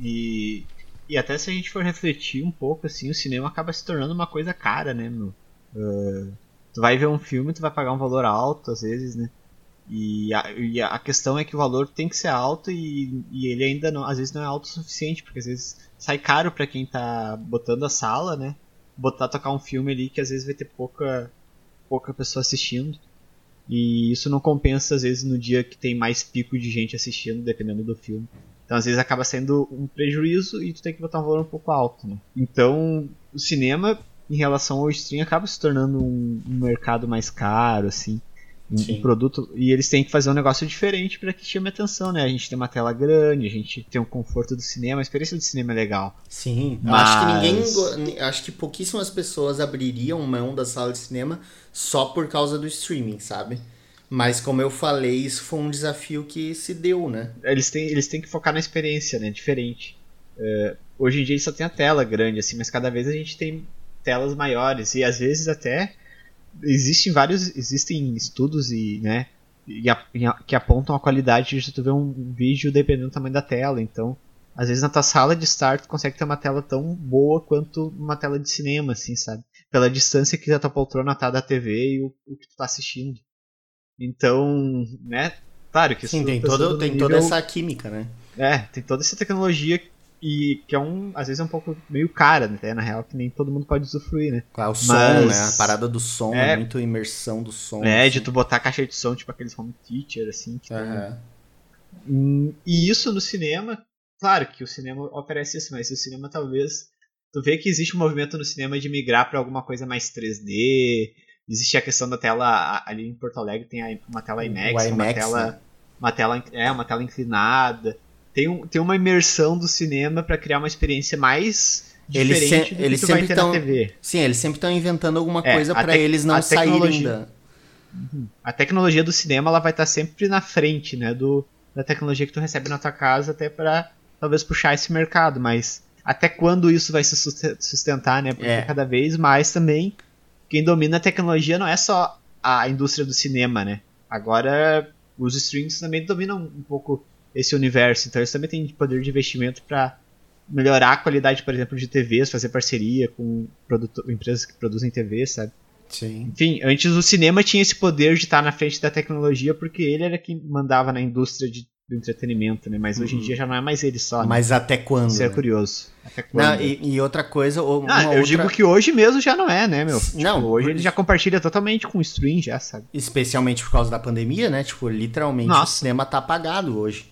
E, e até se a gente for refletir um pouco, assim, o cinema acaba se tornando uma coisa cara, né, meu? Uh, tu vai ver um filme, tu vai pagar um valor alto, às vezes, né? E a, e a questão é que o valor tem que ser alto e, e ele ainda não, às vezes não é alto o suficiente, porque às vezes sai caro para quem tá botando a sala, né? Botar tocar um filme ali que às vezes vai ter pouca pouca pessoa assistindo. E isso não compensa, às vezes, no dia que tem mais pico de gente assistindo, dependendo do filme. Então, às vezes, acaba sendo um prejuízo e tu tem que botar um valor um pouco alto. Né? Então, o cinema, em relação ao stream, acaba se tornando um, um mercado mais caro, assim. Um, produto. E eles têm que fazer um negócio diferente para que chame atenção, né? A gente tem uma tela grande, a gente tem o um conforto do cinema, a experiência do cinema é legal. Sim, Mas... acho que ninguém. Acho que pouquíssimas pessoas abririam mão da sala de cinema só por causa do streaming, sabe? Mas como eu falei, isso foi um desafio que se deu, né? Eles têm, eles têm que focar na experiência, né? Diferente. Uh, hoje em dia só tem a tela grande, assim, mas cada vez a gente tem telas maiores e às vezes até existem vários existem estudos e né e a, que apontam a qualidade de tu ver um vídeo dependendo do tamanho da tela então às vezes na tua sala de estar tu consegue ter uma tela tão boa quanto uma tela de cinema assim sabe pela distância que a tua poltrona tá da TV e o, o que tu tá assistindo. Então, né? Claro que Sim, tem, todo, tem nível... toda essa química, né? É, tem toda essa tecnologia e que é um, às vezes é um pouco meio cara, né? Na real, que nem todo mundo pode usufruir, né? É o som, Mas... né? A parada do som, é, muito imersão do som. É, assim. de tu botar caixa de som, tipo aqueles home theater, assim. Que uhum. tem... E isso no cinema, claro que o cinema oferece isso, mas o cinema talvez tu vê que existe um movimento no cinema de migrar para alguma coisa mais 3D. Existe a questão da tela ali em Porto Alegre tem uma tela IMAX, IMAX uma tela, né? uma tela é uma tela inclinada. Tem, um, tem uma imersão do cinema para criar uma experiência mais diferente eles do eles que tu sempre vai ter tão, na TV. Sim, eles sempre estão inventando alguma é, coisa para eles não saírem da uhum. A tecnologia do cinema ela vai estar tá sempre na frente, né, do da tecnologia que tu recebe na tua casa até para talvez puxar esse mercado, mas até quando isso vai se sustentar, né? Porque é. cada vez mais também quem domina a tecnologia não é só a indústria do cinema, né? Agora os streams também dominam um pouco esse universo, então eles também têm poder de investimento para melhorar a qualidade, por exemplo, de TVs, fazer parceria com empresas que produzem TV, sabe? Sim. Enfim, antes o cinema tinha esse poder de estar na frente da tecnologia porque ele era quem mandava na indústria de do entretenimento, né? Mas hoje em uhum. dia já não é mais ele só. Né? Mas até quando? Isso é né? curioso. Até quando? Não, e, e, outra coisa. eu outra... digo que hoje mesmo já não é, né, meu? Tipo, não. Hoje ele já compartilha totalmente com o stream, já, sabe? Especialmente por causa da pandemia, né? Tipo, literalmente Nossa. o cinema tá apagado hoje.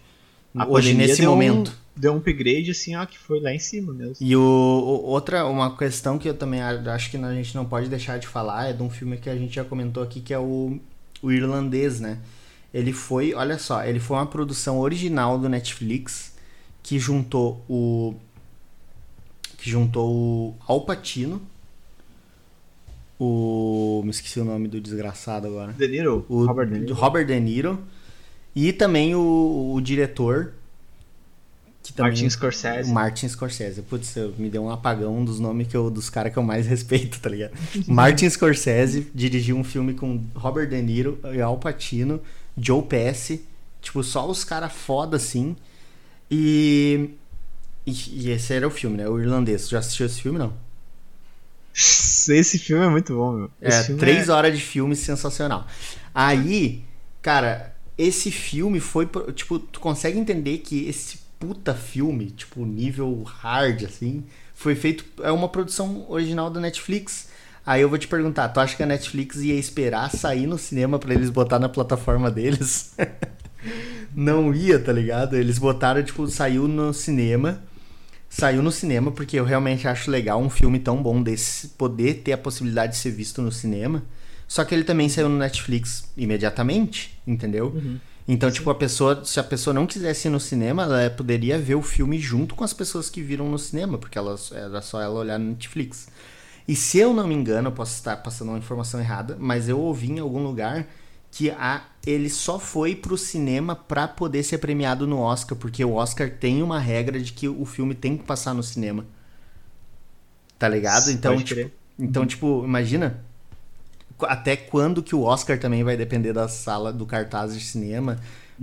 A hoje, nesse momento. Um, deu um upgrade, assim, ó, que foi lá em cima mesmo. E o, o, outra, uma questão que eu também acho que a gente não pode deixar de falar é de um filme que a gente já comentou aqui, que é o, o irlandês, né? Ele foi, olha só, ele foi uma produção original do Netflix que juntou o que juntou o Al Pacino, o me esqueci o nome do desgraçado agora. De Niro, o Robert De Niro, Robert De Niro e também o, o diretor também, Martin Scorsese. Martin Scorsese. Putz, me deu um apagão dos nomes que eu, dos caras que eu mais respeito, tá ligado? Martin Scorsese dirigiu um filme com Robert De Niro e Al Pacino Joe Pesci, tipo, só os caras foda assim. E, e, e. esse era o filme, né? O irlandês. Já assistiu esse filme, não? Esse filme é muito bom, meu. Esse é, três é... horas de filme sensacional. Aí, cara, esse filme foi. Tipo, tu consegue entender que esse puta filme, tipo, nível hard, assim, foi feito. É uma produção original da Netflix. Aí eu vou te perguntar, tu acha que a Netflix ia esperar sair no cinema para eles botar na plataforma deles? Não ia, tá ligado? Eles botaram, tipo, saiu no cinema. Saiu no cinema porque eu realmente acho legal um filme tão bom desse poder ter a possibilidade de ser visto no cinema. Só que ele também saiu no Netflix imediatamente, entendeu? Uhum. Então, Sim. tipo, a pessoa, se a pessoa não quisesse ir no cinema, ela poderia ver o filme junto com as pessoas que viram no cinema, porque ela, era só ela olhar no Netflix. E se eu não me engano, eu posso estar passando uma informação errada, mas eu ouvi em algum lugar que a, ele só foi pro cinema para poder ser premiado no Oscar, porque o Oscar tem uma regra de que o filme tem que passar no cinema. Tá ligado? Então, tipo, então, tipo, imagina até quando que o Oscar também vai depender da sala do cartaz de cinema,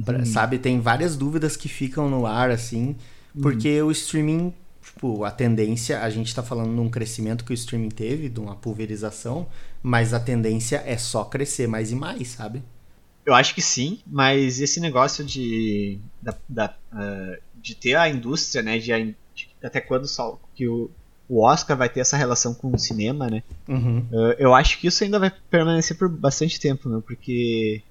pra, uhum. sabe? Tem várias dúvidas que ficam no ar assim, porque uhum. o streaming tipo, a tendência, a gente está falando num crescimento que o streaming teve, de uma pulverização, mas a tendência é só crescer mais e mais, sabe? Eu acho que sim, mas esse negócio de, da, da, uh, de ter a indústria, né, de, de até quando só que o, o Oscar vai ter essa relação com o cinema, né? Uhum. Uh, eu acho que isso ainda vai permanecer por bastante tempo, né? Porque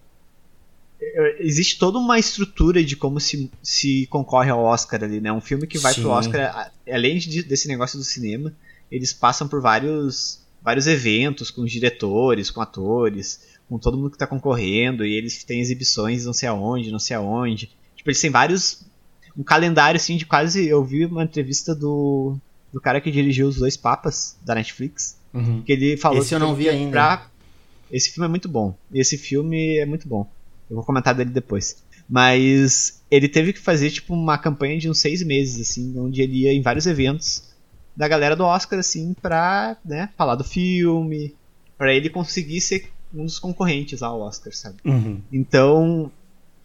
existe toda uma estrutura de como se, se concorre ao Oscar ali, né? Um filme que vai Sim. pro Oscar, além de, desse negócio do cinema, eles passam por vários, vários eventos com os diretores, com atores, com todo mundo que tá concorrendo, e eles têm exibições não sei aonde, não sei aonde. Tipo, eles têm vários. Um calendário assim de quase. Eu vi uma entrevista do. do cara que dirigiu Os Dois Papas, da Netflix. Uhum. Que ele falou Esse eu não vi ainda. Pra... Esse filme é muito bom. Esse filme é muito bom. Eu vou comentar dele depois. Mas ele teve que fazer, tipo, uma campanha de uns seis meses, assim, onde ele ia em vários eventos da galera do Oscar, assim, pra, né, falar do filme, para ele conseguir ser um dos concorrentes ao Oscar, sabe? Uhum. Então,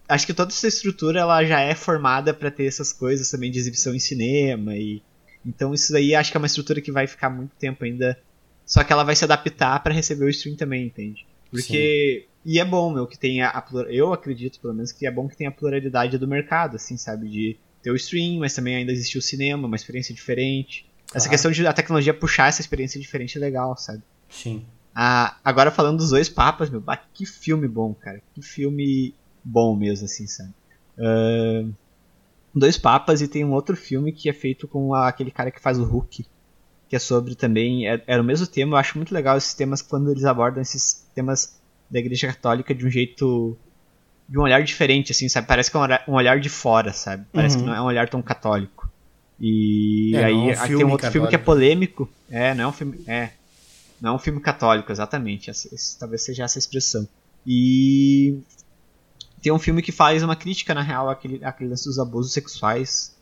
acho que toda essa estrutura, ela já é formada para ter essas coisas também de exibição em cinema e... Então isso aí acho que é uma estrutura que vai ficar muito tempo ainda, só que ela vai se adaptar para receber o stream também, entende? Porque Sim. E é bom, meu, que tenha a Eu acredito, pelo menos, que é bom que tenha a pluralidade do mercado, assim, sabe? De ter o stream, mas também ainda existe o cinema, uma experiência diferente. Claro. Essa questão de a tecnologia puxar essa experiência diferente é legal, sabe? Sim. Ah, agora falando dos dois papas, meu, bah, que filme bom, cara. Que filme bom mesmo, assim, sabe? Uh, dois papas e tem um outro filme que é feito com a, aquele cara que faz o Hulk. Que é sobre também. É, era o mesmo tema, eu acho muito legal esses temas quando eles abordam esses temas da Igreja Católica de um jeito. de um olhar diferente, assim, sabe? Parece que é um olhar, um de fora, sabe? Parece uhum. que não é um olhar tão católico. E é, aí é um aqui tem um outro católico. filme que é polêmico. É, não é um filme. É. Não é um filme católico, exatamente. Esse, esse, talvez seja essa expressão. E tem um filme que faz uma crítica, na real, àquele, àquele lance dos abusos sexuais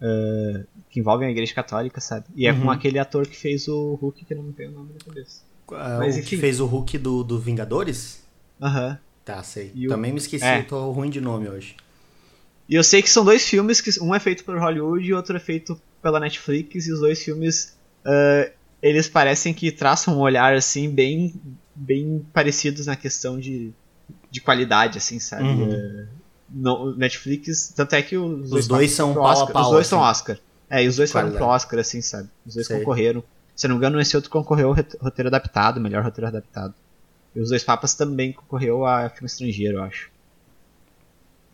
uh, que envolvem a igreja católica, sabe? E é uhum. com aquele ator que fez o Hulk, que eu não tenho o nome na cabeça. Uh, Mas, o que fez o Hulk do, do Vingadores? Aham. Uhum. Tá, sei. E Também o... me esqueci, é. eu tô ruim de nome hoje. E eu sei que são dois filmes, que um é feito por Hollywood e outro é feito pela Netflix, e os dois filmes, uh, eles parecem que traçam um olhar, assim, bem, bem parecidos na questão de, de qualidade, assim, sabe? Uhum. Uh, no, Netflix, tanto é que os, os dois, dois são Oscar, a pau, Os dois assim. são Oscar. É, e os dois foram pro Oscar, assim, sabe? Os dois sei. concorreram. Se não me engano, esse outro concorreu ao roteiro adaptado, melhor roteiro adaptado. E os dois papas também concorreu a filme estrangeiro, eu acho.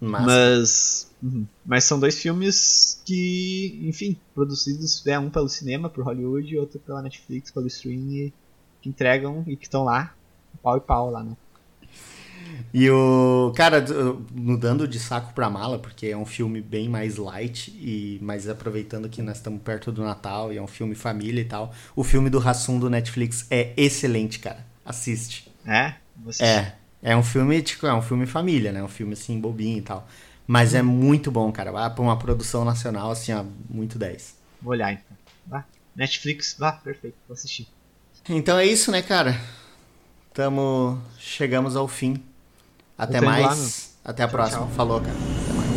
Massa. Mas. Uhum. Mas são dois filmes que, enfim, produzidos, é um pelo cinema, por Hollywood, e outro pela Netflix, pelo streaming, que entregam e que estão lá, pau e pau lá, né? E o. Cara, mudando de saco pra mala, porque é um filme bem mais light, e mas aproveitando que nós estamos perto do Natal e é um filme família e tal. O filme do Rassum do Netflix é excelente, cara. Assiste. É? Você... É. É um filme, tipo, é um filme família, né? Um filme assim, bobinho e tal. Mas é muito bom, cara. Vai pra uma produção nacional, assim, ó, muito 10. Vou olhar então. Vá. Netflix, vá, perfeito, vou assistir. Então é isso, né, cara? Tamo. Chegamos ao fim até mais. Lá, Até a tchau, próxima. Tchau. Falou, cara. Até mais.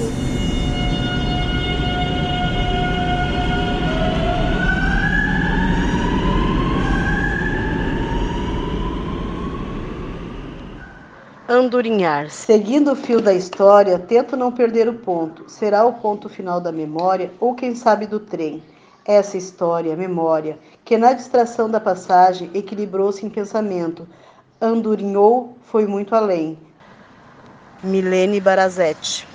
Andorinhar. Seguindo o fio da história, tento não perder o ponto. Será o ponto final da memória ou quem sabe do trem. essa história, memória, que na distração da passagem equilibrou-se em pensamento, andurinhou, foi muito além. Milene Barazete